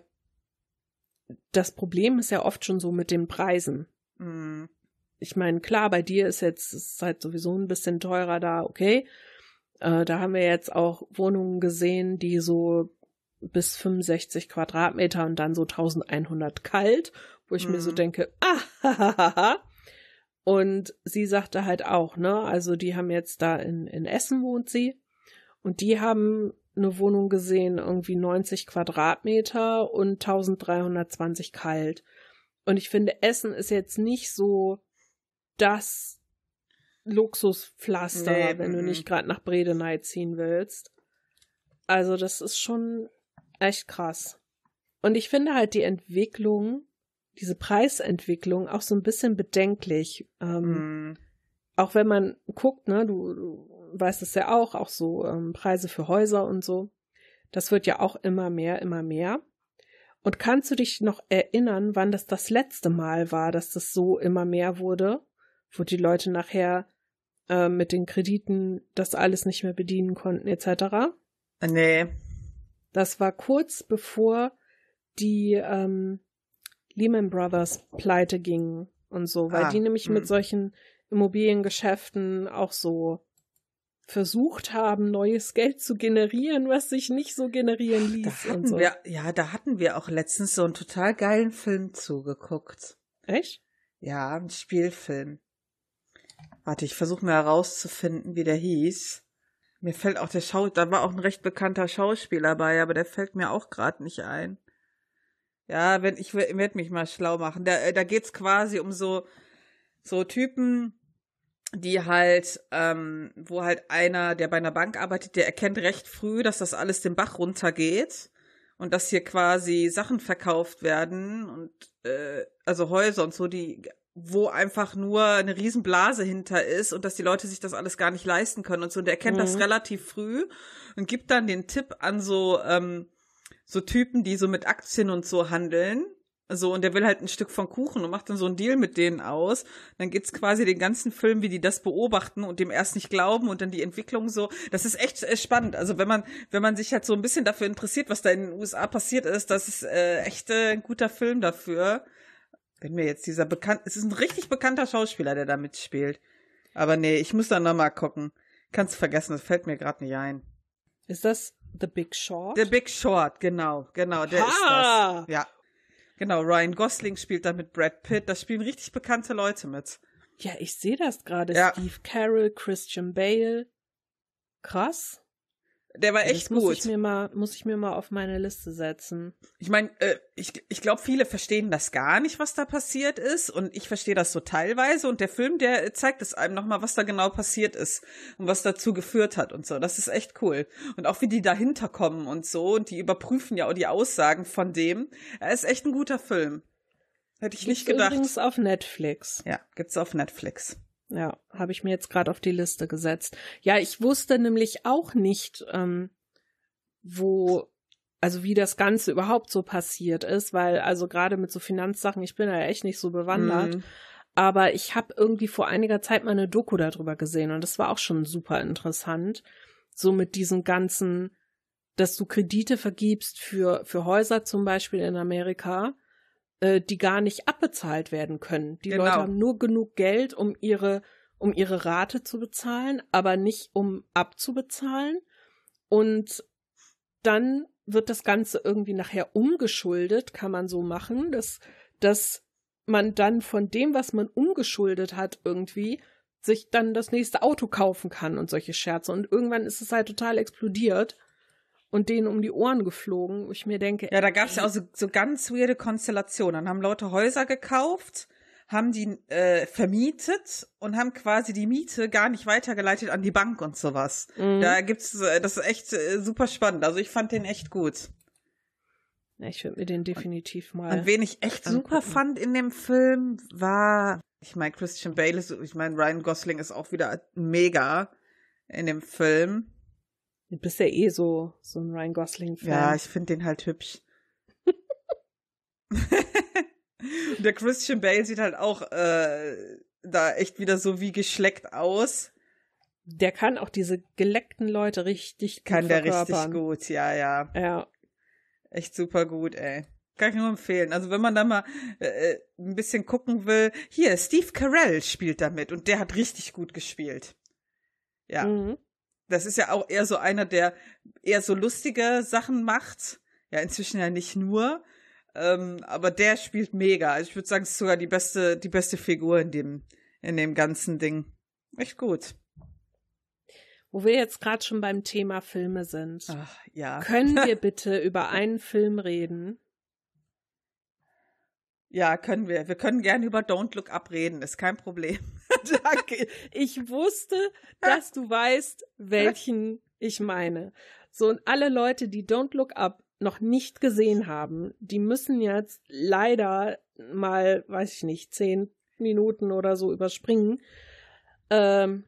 das Problem ist ja oft schon so mit den Preisen. Mhm. Ich meine, klar, bei dir ist jetzt ist halt sowieso ein bisschen teurer da, okay. Äh, da haben wir jetzt auch Wohnungen gesehen, die so bis 65 Quadratmeter und dann so 1100 kalt, wo ich mhm. mir so mhm. denke, ah, und sie sagte halt auch, ne, also die haben jetzt da in, in Essen wohnt sie und die haben eine Wohnung gesehen, irgendwie 90 Quadratmeter und 1320 kalt. Und ich finde, Essen ist jetzt nicht so das Luxuspflaster, nee, wenn du nicht gerade nach Bredeney ziehen willst. Also das ist schon echt krass. Und ich finde halt die Entwicklung diese Preisentwicklung auch so ein bisschen bedenklich. Ähm, mm. Auch wenn man guckt, ne, du, du weißt es ja auch, auch so ähm, Preise für Häuser und so. Das wird ja auch immer mehr, immer mehr. Und kannst du dich noch erinnern, wann das das letzte Mal war, dass das so immer mehr wurde, wo die Leute nachher äh, mit den Krediten das alles nicht mehr bedienen konnten, etc.? Nee. Das war kurz bevor die ähm, Lehman Brothers pleite ging und so, weil ah, die nämlich mh. mit hm. solchen Immobiliengeschäften auch so versucht haben, neues Geld zu generieren, was sich nicht so generieren ließ. Und so. Wir, ja, da hatten wir auch letztens so einen total geilen Film zugeguckt. Echt? Ja, ein Spielfilm. Warte, ich versuche mir herauszufinden, wie der hieß. Mir fällt auch der Schau, da war auch ein recht bekannter Schauspieler bei, aber der fällt mir auch gerade nicht ein. Ja, wenn ich werde mich mal schlau machen. Da, äh, da geht's quasi um so so Typen, die halt, ähm, wo halt einer, der bei einer Bank arbeitet, der erkennt recht früh, dass das alles den Bach runtergeht und dass hier quasi Sachen verkauft werden und äh, also Häuser und so, die wo einfach nur eine Riesenblase hinter ist und dass die Leute sich das alles gar nicht leisten können und so. Und der erkennt mhm. das relativ früh und gibt dann den Tipp an so ähm, so Typen, die so mit Aktien und so handeln, So, und der will halt ein Stück von Kuchen und macht dann so einen Deal mit denen aus. Dann geht's quasi den ganzen Film, wie die das beobachten und dem erst nicht glauben und dann die Entwicklung so. Das ist echt äh, spannend. Also wenn man, wenn man sich halt so ein bisschen dafür interessiert, was da in den USA passiert ist, das ist äh, echt äh, ein guter Film dafür. Wenn mir jetzt dieser bekannt, es ist ein richtig bekannter Schauspieler, der da mitspielt. Aber nee, ich muss da nochmal gucken. Kannst vergessen, das fällt mir gerade nicht ein. Ist das The Big Short? The Big Short, genau, genau, der ha! ist das. Ja. Genau, Ryan Gosling spielt da mit Brad Pitt. Da spielen richtig bekannte Leute mit. Ja, ich sehe das gerade. Ja. Steve Carroll, Christian Bale. Krass. Der war echt das muss gut. Ich mir mal, muss ich mir mal auf meine Liste setzen. Ich meine, äh, ich, ich glaube, viele verstehen das gar nicht, was da passiert ist. Und ich verstehe das so teilweise. Und der Film, der zeigt es einem nochmal, was da genau passiert ist und was dazu geführt hat und so. Das ist echt cool. Und auch wie die dahinter kommen und so. Und die überprüfen ja auch die Aussagen von dem. Er ist echt ein guter Film. Hätte ich nicht Gibt's gedacht. Übrigens auf Netflix. Ja, gibt's auf Netflix. Ja, habe ich mir jetzt gerade auf die Liste gesetzt. Ja, ich wusste nämlich auch nicht, ähm, wo, also wie das Ganze überhaupt so passiert ist, weil also gerade mit so Finanzsachen, ich bin ja echt nicht so bewandert. Mhm. Aber ich habe irgendwie vor einiger Zeit mal eine Doku darüber gesehen und das war auch schon super interessant. So mit diesen ganzen, dass du Kredite vergibst für, für Häuser zum Beispiel in Amerika, äh, die gar nicht abbezahlt werden können. Die Genau. Leute haben nur genug Geld, um ihre, um ihre Rate zu bezahlen, aber nicht um abzubezahlen. Und dann wird das Ganze irgendwie nachher umgeschuldet, kann man so machen, dass, dass man dann von dem, was man umgeschuldet hat, irgendwie sich dann das nächste Auto kaufen kann und solche Scherze. Und irgendwann ist es halt total explodiert und denen um die Ohren geflogen, wo ich mir denke, Ja, da gab's ja auch so, so ganz weirde Konstellationen. Dann haben Leute Häuser gekauft, haben die äh, vermietet und haben quasi die Miete gar nicht weitergeleitet an die Bank und sowas. Mhm. Da gibt's, äh, das ist echt äh, super spannend. Also ich fand den echt gut. Ja, ich würde mir den definitiv mal. Und wen ich echt super angucken. fand in dem Film war, ich meine, Christian Bale ist, ich meine, Ryan Gosling ist auch wieder mega in dem Film. Du bist ja eh so, so ein Ryan Gosling-Fan. Ja, ich finde den halt hübsch. Und der Christian Bale sieht halt auch äh, da echt wieder so wie geschleckt aus. der kann auch diese geleckten Leute richtig gut Kann der richtig gut, ja, ja. Ja, Echt super gut, ey. Kann ich nur empfehlen. Also wenn man da mal äh, ein bisschen gucken will. Hier, Steve Carell spielt da mit und der hat richtig gut gespielt. Ja. Mhm. Das ist ja auch eher so einer, der eher so lustige Sachen macht. Ja, inzwischen ja nicht nur. Ähm, aber der spielt mega. Also ich würde sagen, es ist sogar die beste, die beste Figur in dem, in dem ganzen Ding. Echt gut. Wo wir jetzt gerade schon beim Thema Filme sind. Ach, ja. Können wir bitte über einen Film reden? Ja, können wir. Wir können gerne über Don't Look Up reden, ist kein Problem. Danke. Ich wusste, dass du weißt, welchen ich meine. So, und alle Leute, die Don't Look Up noch nicht gesehen haben, die müssen jetzt leider mal, weiß ich nicht, zehn Minuten oder so überspringen, ähm,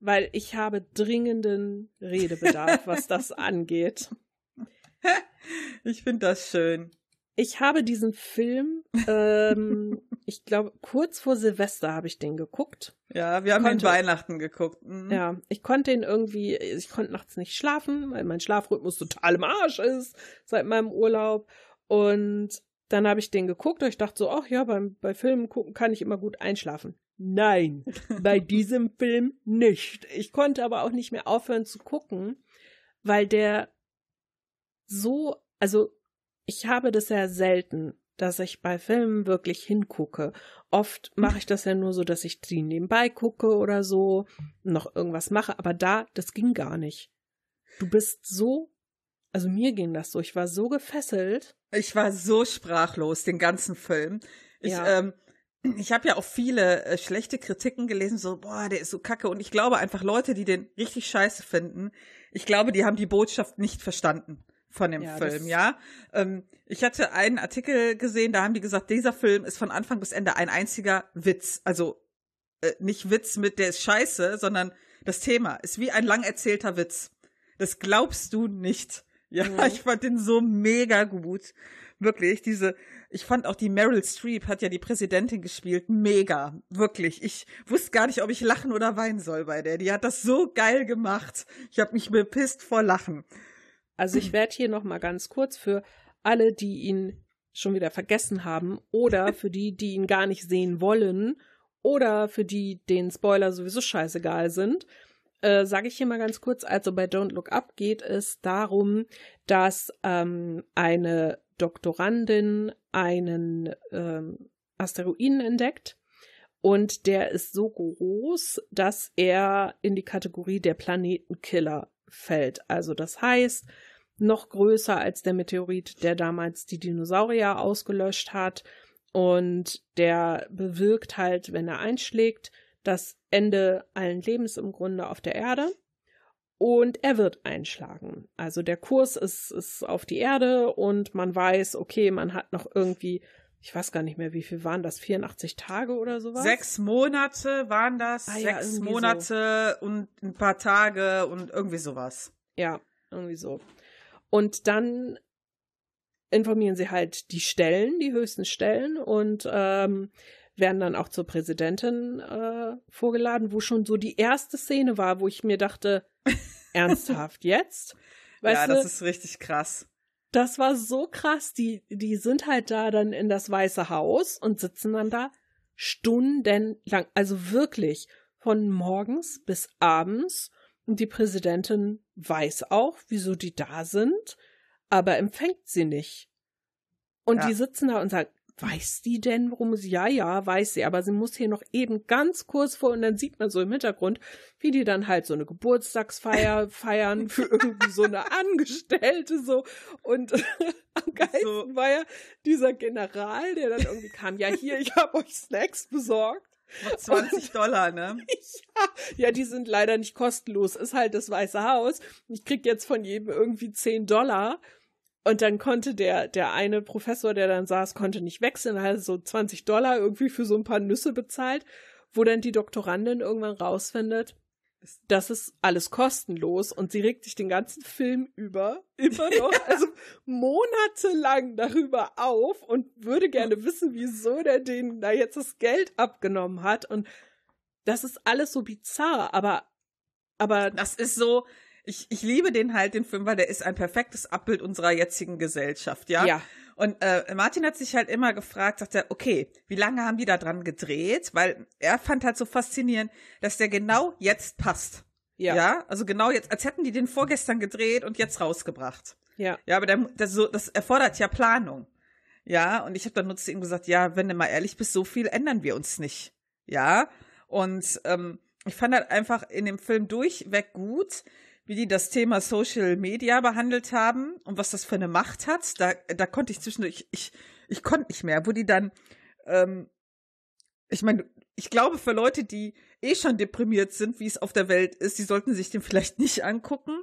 weil ich habe dringenden Redebedarf, was das angeht. Ich finde das schön. Ich habe diesen Film, ähm, ich glaube, kurz vor Silvester habe ich den geguckt. Ja, wir haben ihn Konnte- Weihnachten geguckt. Mhm. Ja, ich konnte ihn irgendwie, ich konnte nachts nicht schlafen, weil mein Schlafrhythmus total im Arsch ist seit meinem Urlaub. Und dann habe ich den geguckt und ich dachte so, ach ja, beim, bei Filmen gucken kann ich immer gut einschlafen. Nein, bei diesem Film nicht. Ich konnte aber auch nicht mehr aufhören zu gucken, weil der so, also ich habe das ja selten, dass ich bei Filmen wirklich hingucke. Oft mache ich das ja nur so, dass ich die nebenbei gucke oder so, noch irgendwas mache, aber da, das ging gar nicht. Du bist so, also mir ging das so, ich war so gefesselt. Ich war so sprachlos den ganzen Film. Ich, Ja. ähm, ich habe ja auch viele äh, schlechte Kritiken gelesen, so, boah, der ist so kacke. Und ich glaube einfach, Leute, die den richtig scheiße finden, ich glaube, die haben die Botschaft nicht verstanden von dem Ja, Film, ja. Ähm, ich hatte einen Artikel gesehen, da haben die gesagt, dieser Film ist von Anfang bis Ende ein einziger Witz. Also äh, nicht Witz mit, der ist scheiße, sondern das Thema ist wie ein lang erzählter Witz. Das glaubst du nicht. Ja, Mhm. ich fand den so mega gut. Wirklich, diese, ich fand auch die Meryl Streep hat ja die Präsidentin gespielt. Mega. Wirklich. Ich wusste gar nicht, ob ich lachen oder weinen soll bei der. Die hat das so geil gemacht. Ich habe mich bepisst vor Lachen. Also ich werde hier nochmal ganz kurz für alle, die ihn schon wieder vergessen haben oder für die, die ihn gar nicht sehen wollen oder für die, denen Spoiler sowieso scheißegal sind, äh, sage ich hier mal ganz kurz. Also bei Don't Look Up geht es darum, dass ähm, eine Doktorandin einen ähm, Asteroiden entdeckt und der ist so groß, dass er in die Kategorie der Planetenkiller fällt. Also das heißt, noch größer als der Meteorit, der damals die Dinosaurier ausgelöscht hat. Und der bewirkt halt, wenn er einschlägt, das Ende allen Lebens im Grunde auf der Erde. Und er wird einschlagen. Also der Kurs ist, ist auf die Erde und man weiß, okay, man hat noch irgendwie, ich weiß gar nicht mehr, wie viel waren das, 84 Tage oder sowas? Sechs Monate waren das, ah, ja, sechs Monate so. und ein paar Tage und irgendwie sowas. Ja, irgendwie so. Und dann informieren sie halt die Stellen, die höchsten Stellen und ähm, werden dann auch zur Präsidentin äh, vorgeladen, wo schon so die erste Szene war, wo ich mir dachte, ernsthaft jetzt? Weißt ja, das du, ist richtig krass. Das war so krass. Die, die sind halt da dann in das Weiße Haus und sitzen dann da stundenlang, also wirklich von morgens bis abends die Präsidentin weiß auch, wieso die da sind, aber empfängt sie nicht. Und ja. die sitzen da und sagen, weiß die denn, worum sie, ja, ja, weiß sie, aber sie muss hier noch eben ganz kurz vor und dann sieht man so im Hintergrund, wie die dann halt so eine Geburtstagsfeier feiern für irgendwie so eine Angestellte so und am geilsten so. war ja dieser General, der dann irgendwie kam, ja hier, ich habe euch Snacks besorgt 20 Dollar, ne? Ja, ja, die sind leider nicht kostenlos. Ist halt das Weiße Haus. Ich krieg jetzt von jedem irgendwie 10 Dollar. Und dann konnte der, der eine Professor, der dann saß, konnte nicht wechseln, hat so 20 Dollar irgendwie für so ein paar Nüsse bezahlt, wo dann die Doktorandin irgendwann rausfindet, das ist alles kostenlos und sie regt sich den ganzen Film über immer noch, also monatelang darüber auf und würde gerne wissen, wieso der denen da jetzt das Geld abgenommen hat und das ist alles so bizarr, aber aber das ist so, ich, ich liebe den halt, den Film, weil der ist ein perfektes Abbild unserer jetzigen Gesellschaft, ja? Ja. Und äh, Martin hat sich halt immer gefragt, sagt er, okay, wie lange haben die da dran gedreht? Weil er fand halt so faszinierend, dass der genau jetzt passt. Ja. Ja, also genau jetzt, als hätten die den vorgestern gedreht und jetzt rausgebracht. Ja. Ja, aber der, das, so, das erfordert ja Planung. Ja, und ich habe dann nur zu ihm gesagt, ja, wenn du mal ehrlich bist, so viel ändern wir uns nicht. Ja, und ähm, ich fand halt einfach in dem Film durchweg gut, wie die das Thema Social Media behandelt haben und was das für eine Macht hat. Da, da konnte ich zwischendurch, ich, ich konnte nicht mehr, wo die dann, ähm, ich meine, ich glaube, für Leute, die eh schon deprimiert sind, wie es auf der Welt ist, die sollten sich den vielleicht nicht angucken.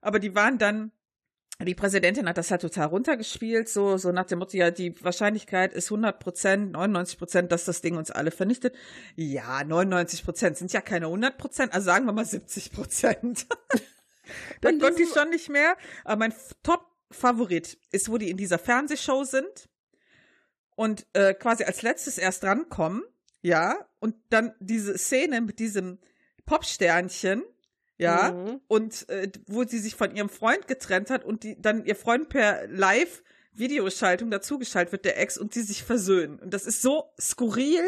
Aber die waren dann, die Präsidentin hat das halt total runtergespielt, so, so nach dem Motto, ja, die Wahrscheinlichkeit ist 100 Prozent, 99 Prozent, dass das Ding uns alle vernichtet. Ja, 99 Prozent sind ja keine 100 Prozent, also sagen wir mal 70 Prozent. da konnte ich schon nicht mehr. Aber mein Top-Favorit ist, wo die in dieser Fernsehshow sind und äh, quasi als letztes erst rankommen, ja, und dann diese Szene mit diesem Popsternchen, ja, mhm. und äh, wo sie sich von ihrem Freund getrennt hat und die dann ihr Freund per Live Videoschaltung dazugeschaltet wird, der Ex, und sie sich versöhnen. Und das ist so skurril.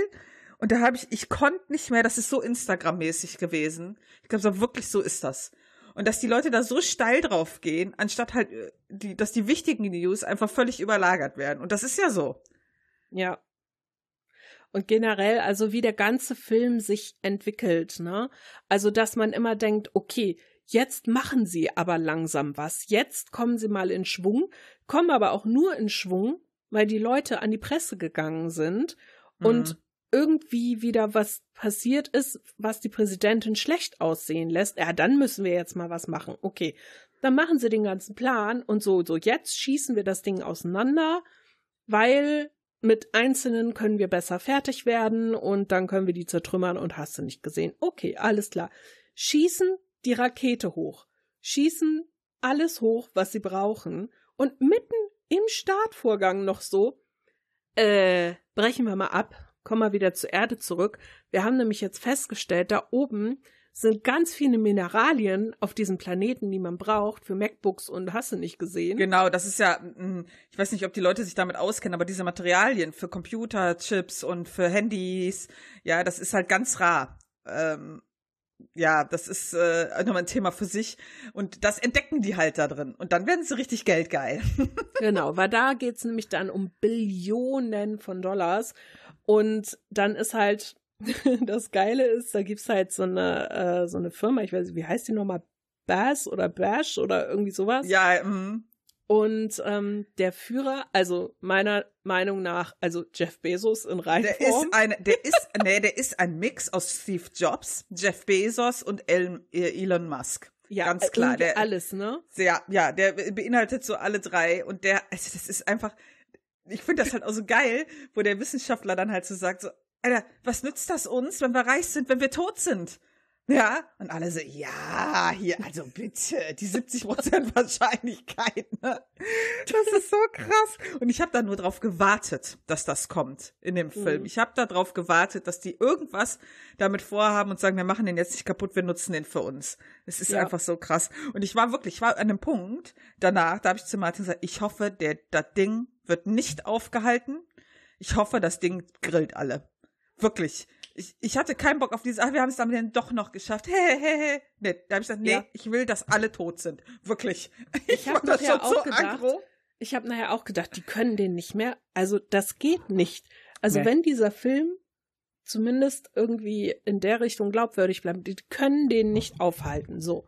Und da habe ich, ich konnte nicht mehr, das ist so Instagram-mäßig gewesen. Ich glaube, so wirklich so ist das. Und dass die Leute da so steil drauf gehen, anstatt halt, äh, die, dass die wichtigen News einfach völlig überlagert werden. Und das ist ja so. Ja. Und generell, also wie der ganze Film sich entwickelt, ne? Also, dass man immer denkt, okay, jetzt machen sie aber langsam was. Jetzt kommen sie mal in Schwung, kommen aber auch nur in Schwung, weil die Leute an die Presse gegangen sind mhm. und irgendwie wieder was passiert ist, was die Präsidentin schlecht aussehen lässt, ja, dann müssen wir jetzt mal was machen. Okay, dann machen sie den ganzen Plan und so, so jetzt schießen wir das Ding auseinander, weil mit Einzelnen können wir besser fertig werden und dann können wir die zertrümmern und hast du nicht gesehen. Okay, alles klar. Schießen die Rakete hoch. Schießen alles hoch, was sie brauchen und mitten im Startvorgang noch so, äh, brechen wir mal ab, kommen wir wieder zur Erde zurück. Wir haben nämlich jetzt festgestellt, da oben sind ganz viele Mineralien auf diesem Planeten, die man braucht für MacBooks und hast du nicht gesehen. Genau, das ist ja, mm, ich weiß nicht, ob die Leute sich damit auskennen, aber diese Materialien für Computerchips und für Handys, ja, das ist halt ganz rar. Ähm, ja, das ist äh, nochmal ein Thema für sich. Und das entdecken die halt da drin. Und dann werden sie richtig geldgeil. genau, weil da geht's nämlich dann um Billionen von Dollars. Und dann ist halt, das Geile ist, da gibt's halt so eine, äh, so eine Firma, ich weiß nicht, wie heißt die nochmal? Bass oder Bash oder irgendwie sowas. Ja, mm. Und ähm, der Führer, also meiner Meinung nach, also Jeff Bezos in Reinform. Der ist ein, der ist, nee, der ist ein Mix aus Steve Jobs, Jeff Bezos und Elon Musk. Ja, ganz klar. Der, alles, ne? Ja, ja, der beinhaltet so alle drei und der, also das ist einfach, ich finde das halt auch so geil, wo der Wissenschaftler dann halt so sagt, so, Alter, was nützt das uns, wenn wir reich sind, wenn wir tot sind? Ja, und alle so, ja, hier, also bitte, die 70 Prozent Wahrscheinlichkeit, ne? Das ist so krass. Und ich habe da nur drauf gewartet, dass das kommt in dem Film. Mhm. Ich habe da drauf gewartet, dass die irgendwas damit vorhaben und sagen, wir machen den jetzt nicht kaputt, wir nutzen den für uns. Es ist ja. einfach so krass. Und ich war wirklich, ich war an einem Punkt danach, da habe ich zu Martin gesagt, ich hoffe, der, das Ding wird nicht aufgehalten. Ich hoffe, das Ding grillt alle. Wirklich ich, ich hatte keinen Bock auf dieses, ach, wir haben es dann doch noch geschafft. Hey, hey, hey. Nee, da habe ich gesagt, nee, ja. ich will, dass alle tot sind. Wirklich. Ich, ich habe nachher auch so gedacht, aggro. ich habe nachher auch gedacht, die können den nicht mehr. Also das geht nicht. Also nee. wenn dieser Film zumindest irgendwie in der Richtung glaubwürdig bleibt, die können den nicht aufhalten. So.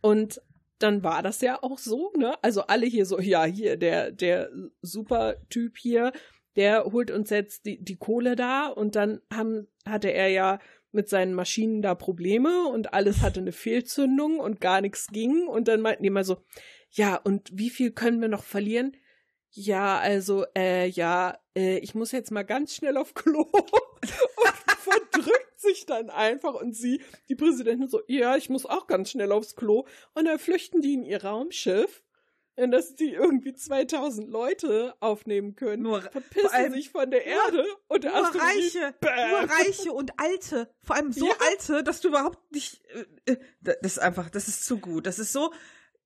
Und dann war das ja auch so, ne? Also alle hier so, ja, hier, der, der Super-Typ hier, der holt uns jetzt die, die Kohle da und dann haben, hatte er ja mit seinen Maschinen da Probleme und alles hatte eine Fehlzündung und gar nichts ging. Und dann meinten die mal so, ja, und wie viel können wir noch verlieren? Ja, also, äh, ja, äh, ich muss jetzt mal ganz schnell auf Klo. Und verdrückt sich dann einfach und sie, die Präsidentin so, ja, ich muss auch ganz schnell aufs Klo. Und dann flüchten die in ihr Raumschiff dass die irgendwie 2000 Leute aufnehmen können, nur, verpissen allem, sich von der Erde nur, und der nur Reiche, nur Reiche und Alte, vor allem so ja. Alte, dass du überhaupt nicht, äh, äh das ist einfach, das ist zu gut, das ist so,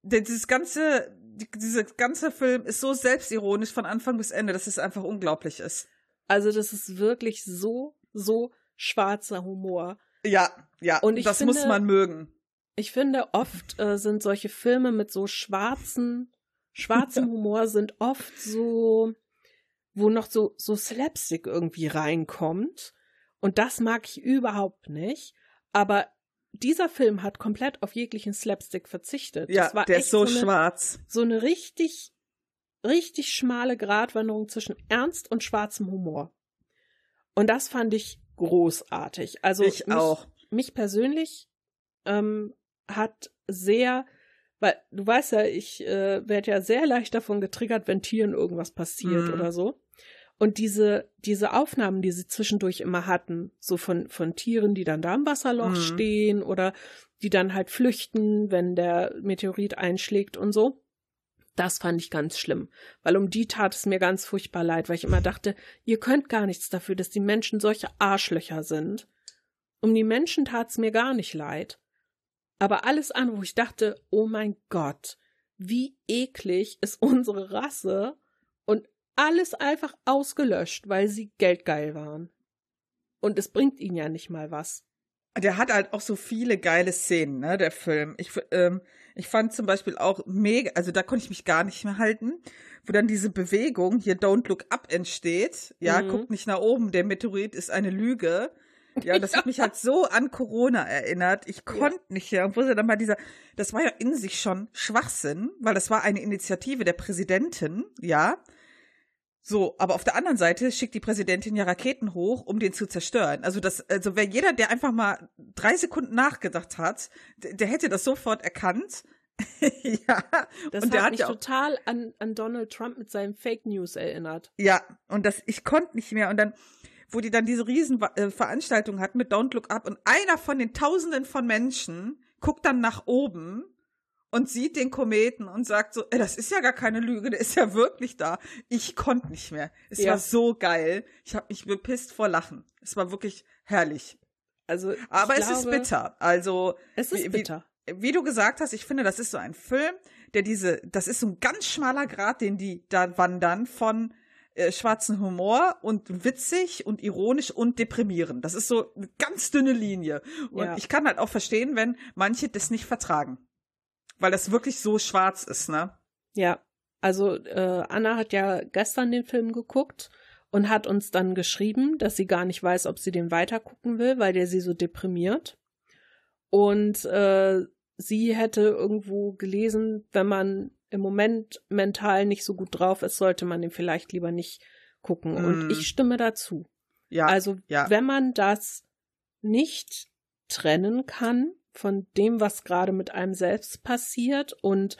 dieses ganze, dieser ganze Film ist so selbstironisch von Anfang bis Ende, dass es einfach unglaublich ist. Also das ist wirklich so, so schwarzer Humor. Ja, ja, und das finde, muss man mögen. Ich finde, oft äh, sind solche Filme mit so schwarzen schwarzem Humor sind oft so, wo noch so, so Slapstick irgendwie reinkommt. Und das mag ich überhaupt nicht. Aber dieser Film hat komplett auf jeglichen Slapstick verzichtet. Ja, der ist so, so eine, schwarz. So eine richtig, richtig schmale Gratwanderung zwischen Ernst und schwarzem Humor. Und das fand ich großartig. Also ich mich, auch. Mich persönlich ähm, hat sehr weil du weißt ja, ich äh, werde ja sehr leicht davon getriggert, wenn Tieren irgendwas passiert mhm. oder so. Und diese, diese Aufnahmen, die sie zwischendurch immer hatten, so von, von Tieren, die dann da im Wasserloch mhm. stehen oder die dann halt flüchten, wenn der Meteorit einschlägt und so. Das fand ich ganz schlimm, weil um die tat es mir ganz furchtbar leid, weil ich immer dachte, ihr könnt gar nichts dafür, dass die Menschen solche Arschlöcher sind. Um die Menschen tat es mir gar nicht leid. Aber alles an, wo ich dachte, oh mein Gott, wie eklig ist unsere Rasse und alles einfach ausgelöscht, weil sie geldgeil waren. Und es bringt ihnen ja nicht mal was. Der hat halt auch so viele geile Szenen, ne, der Film. Ich, ähm, ich fand zum Beispiel auch mega, also da konnte ich mich gar nicht mehr halten, wo dann diese Bewegung hier Don't Look Up entsteht. Ja, mhm. guckt nicht nach oben, der Meteorit ist eine Lüge. Ja, das hat mich halt so an Corona erinnert. Ich konnte ja. nicht, ja, wo sie dann mal dieser, das war ja in sich schon Schwachsinn, weil das war eine Initiative der Präsidentin, ja. So, aber auf der anderen Seite schickt die Präsidentin ja Raketen hoch, um den zu zerstören. Also das, also wer jeder, der einfach mal drei Sekunden nachgedacht hat, der, der hätte das sofort erkannt. ja. Das und hat der hat mich ja total an, an Donald Trump mit seinen Fake News erinnert. Ja, und das, ich konnte nicht mehr. Und dann, wo die dann diese riesen äh, Veranstaltung hatten mit Don't Look Up und einer von den Tausenden von Menschen guckt dann nach oben und sieht den Kometen und sagt so, ey, das ist ja gar keine Lüge, der ist ja wirklich da. Ich konnte nicht mehr. Es Ja. war so geil. Ich habe mich bepisst vor Lachen. Es war wirklich herrlich. Also, Aber es ist glaube, bitter. Also, Es ist wie- wie- bitter. wie du gesagt hast, ich finde, das ist so ein Film, der diese, das ist so ein ganz schmaler Grad, den die da wandern von äh, schwarzen Humor und witzig und ironisch und deprimierend. Das ist so eine ganz dünne Linie. Und Ja. ich kann halt auch verstehen, wenn manche das nicht vertragen. Weil das wirklich so schwarz ist, ne? Ja, also äh, Anna hat ja gestern den Film geguckt und hat uns dann geschrieben, dass sie gar nicht weiß, ob sie den weitergucken will, weil der sie so deprimiert. Und äh, sie hätte irgendwo gelesen, wenn man im Moment mental nicht so gut drauf ist, sollte man den vielleicht lieber nicht gucken. Mm. Und ich stimme dazu. Ja. Also, ja. wenn man das nicht trennen kann von dem, was gerade mit einem selbst passiert und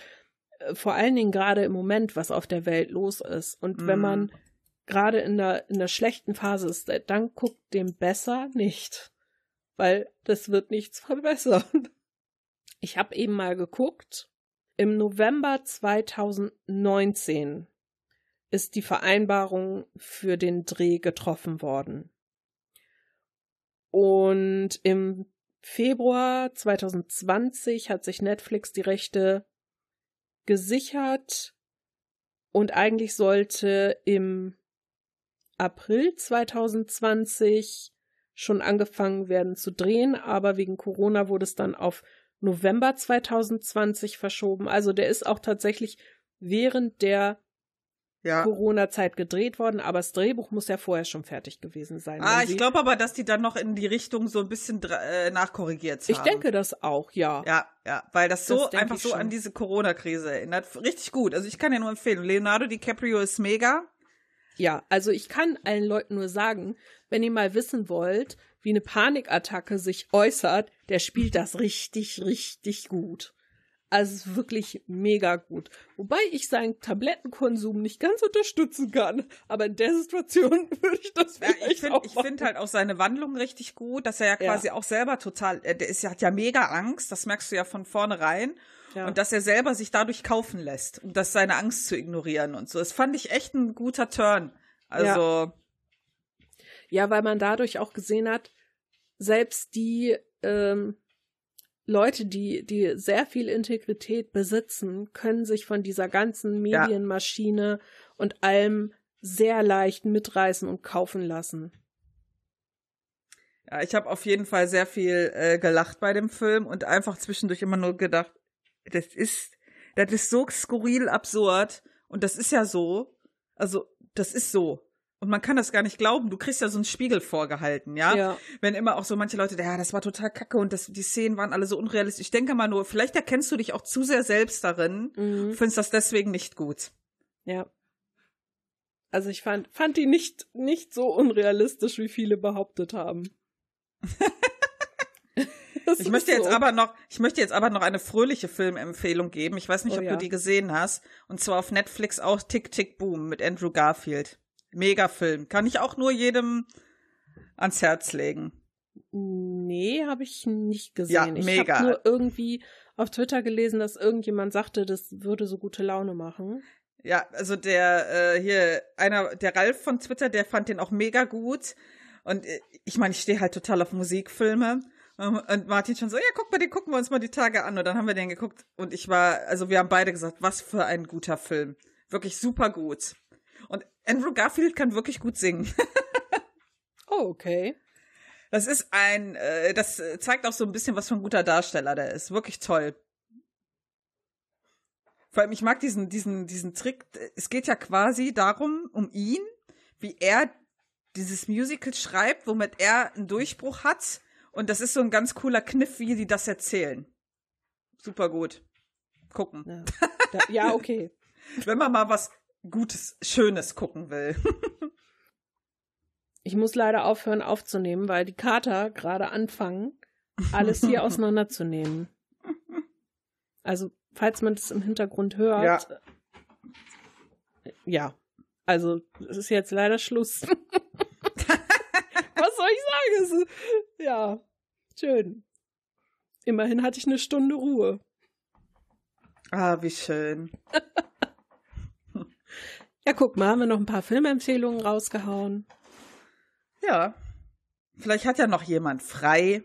äh, vor allen Dingen gerade im Moment, was auf der Welt los ist. Und wenn Mm. man gerade in der, in der schlechten Phase ist, äh, dann guckt dem besser nicht. Weil das wird nichts verbessern. Ich habe eben mal geguckt. Im November 2019 ist die Vereinbarung für den Dreh getroffen worden. Und im Februar 2020 hat sich Netflix die Rechte gesichert und eigentlich sollte im April 2020 schon angefangen werden zu drehen, aber wegen Corona wurde es dann auf November 2020 verschoben. Also der ist auch tatsächlich während der ja. Corona-Zeit gedreht worden, aber das Drehbuch muss ja vorher schon fertig gewesen sein. Ah, ich glaube aber, dass die dann noch in die Richtung so ein bisschen äh, nachkorrigiert haben. Ich denke das auch, ja. Ja, ja, weil das so Das denke einfach so schon. an diese Corona-Krise erinnert. Richtig gut. Also ich kann dir nur empfehlen. Leonardo DiCaprio ist mega. Ja, also ich kann allen Leuten nur sagen, wenn ihr mal wissen wollt, wie eine Panikattacke sich äußert, der spielt das richtig, richtig gut. Also wirklich mega gut. Wobei ich seinen Tablettenkonsum nicht ganz unterstützen kann. Aber in der Situation würde ich das Ja, vielleicht ich finde find halt auch seine Wandlung richtig gut, dass er ja Ja. quasi auch selber total, äh, der ist ja, hat ja mega Angst, das merkst du ja von vornherein. Ja. Und dass er selber sich dadurch kaufen lässt, um das seine Angst zu ignorieren und so. Das fand ich echt ein guter Turn. Also, Ja, weil man dadurch auch gesehen hat, selbst die ähm, Leute, die, die sehr viel Integrität besitzen, können sich von dieser ganzen Ja. Medienmaschine und allem sehr leicht mitreißen und kaufen lassen. ja, ich habe auf jeden Fall sehr viel äh, gelacht bei dem Film und einfach zwischendurch immer nur gedacht, das ist, das ist so skurril absurd und das ist ja so, also das ist so. Und man kann das gar nicht glauben. Du kriegst ja so einen Spiegel vorgehalten, ja? Ja. Wenn immer auch so manche Leute, ja, das war total kacke und das, die Szenen waren alle so unrealistisch. Ich denke mal nur, vielleicht erkennst du dich auch zu sehr selbst darin, Mhm. findest das deswegen nicht gut. Ja. Also ich fand, fand die nicht, nicht so unrealistisch, wie viele behauptet haben. Das Ich möchte jetzt so. aber noch, ich möchte jetzt aber noch eine fröhliche Filmempfehlung geben. Ich weiß nicht, Oh ob ja. du die gesehen hast. Und zwar auf Netflix auch Tick Tick Boom mit Andrew Garfield. Mega Film. Kann ich auch nur jedem ans Herz legen. Nee, habe ich nicht gesehen. Ja, ich mega. habe nur irgendwie auf Twitter gelesen, dass irgendjemand sagte, das würde so gute Laune machen. Ja, also der äh, hier einer der Ralf von Twitter, der fand den auch mega gut und äh, ich meine, ich stehe halt total auf Musikfilme und Martin schon so, ja, guck mal, den gucken wir uns mal die Tage an und dann haben wir den geguckt und ich war, also wir haben beide gesagt, was für ein guter Film, wirklich super gut. Und Andrew Garfield kann wirklich gut singen. Oh, okay. Das ist ein, äh, das zeigt auch so ein bisschen, was für ein guter Darsteller der ist. Wirklich toll. Vor allem, ich mag diesen, diesen, diesen Trick. Es geht ja quasi darum, um ihn, wie er dieses Musical schreibt, womit er einen Durchbruch hat. Und das ist so ein ganz cooler Kniff, wie die das erzählen. Super gut. Gucken. Ja, da, ja okay. Wenn man mal was Gutes, Schönes gucken will. Ich muss leider aufhören aufzunehmen, weil die Kater gerade anfangen, alles hier auseinanderzunehmen. Also, falls man das im Hintergrund hört. Ja. äh, Ja. Also, es ist jetzt leider Schluss. Was soll ich sagen? Es ist, ja, schön. Immerhin hatte ich eine Stunde Ruhe. Ah, wie schön. ja, guck mal, haben wir noch ein paar Filmempfehlungen rausgehauen. Ja. Vielleicht hat ja noch jemand frei.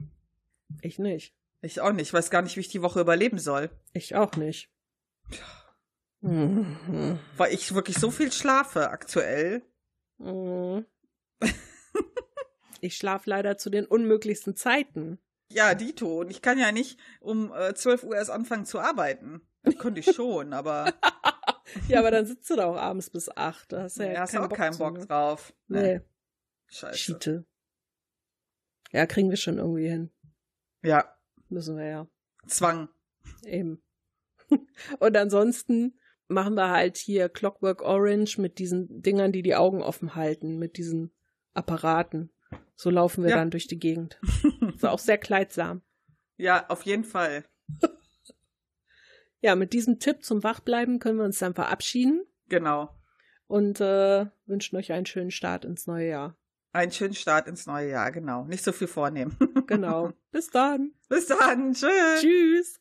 Ich nicht. Ich auch nicht. Ich weiß gar nicht, wie ich die Woche überleben soll. Ich auch nicht. Mhm. Weil ich wirklich so viel schlafe aktuell. Mhm. ich schlafe leider zu den unmöglichsten Zeiten. Ja, Dito. Und ich kann ja nicht um äh, 12 Uhr erst anfangen zu arbeiten. Das konnte ich schon, aber. ja, aber dann sitzt du da auch abends bis 8. Da hast du ja, ja hast keinen auch Bock keinen zu, Bock ne? drauf. Nee. Scheiße. Schiete. Ja, kriegen wir schon irgendwie hin. Ja. Müssen wir ja. Zwang. Eben. Und ansonsten machen wir halt hier Clockwork Orange mit diesen Dingern, die die Augen offen halten, mit diesen Apparaten. So laufen wir Ja. dann durch die Gegend. Ist auch sehr kleidsam. Ja, auf jeden Fall. Ja, mit diesem Tipp zum Wachbleiben können wir uns dann verabschieden Genau. und äh, wünschen euch einen schönen Start ins neue Jahr. Einen schönen Start ins neue Jahr, genau. Nicht so viel vornehmen. Genau. Bis dann. Bis dann. Tschüss. Tschüss.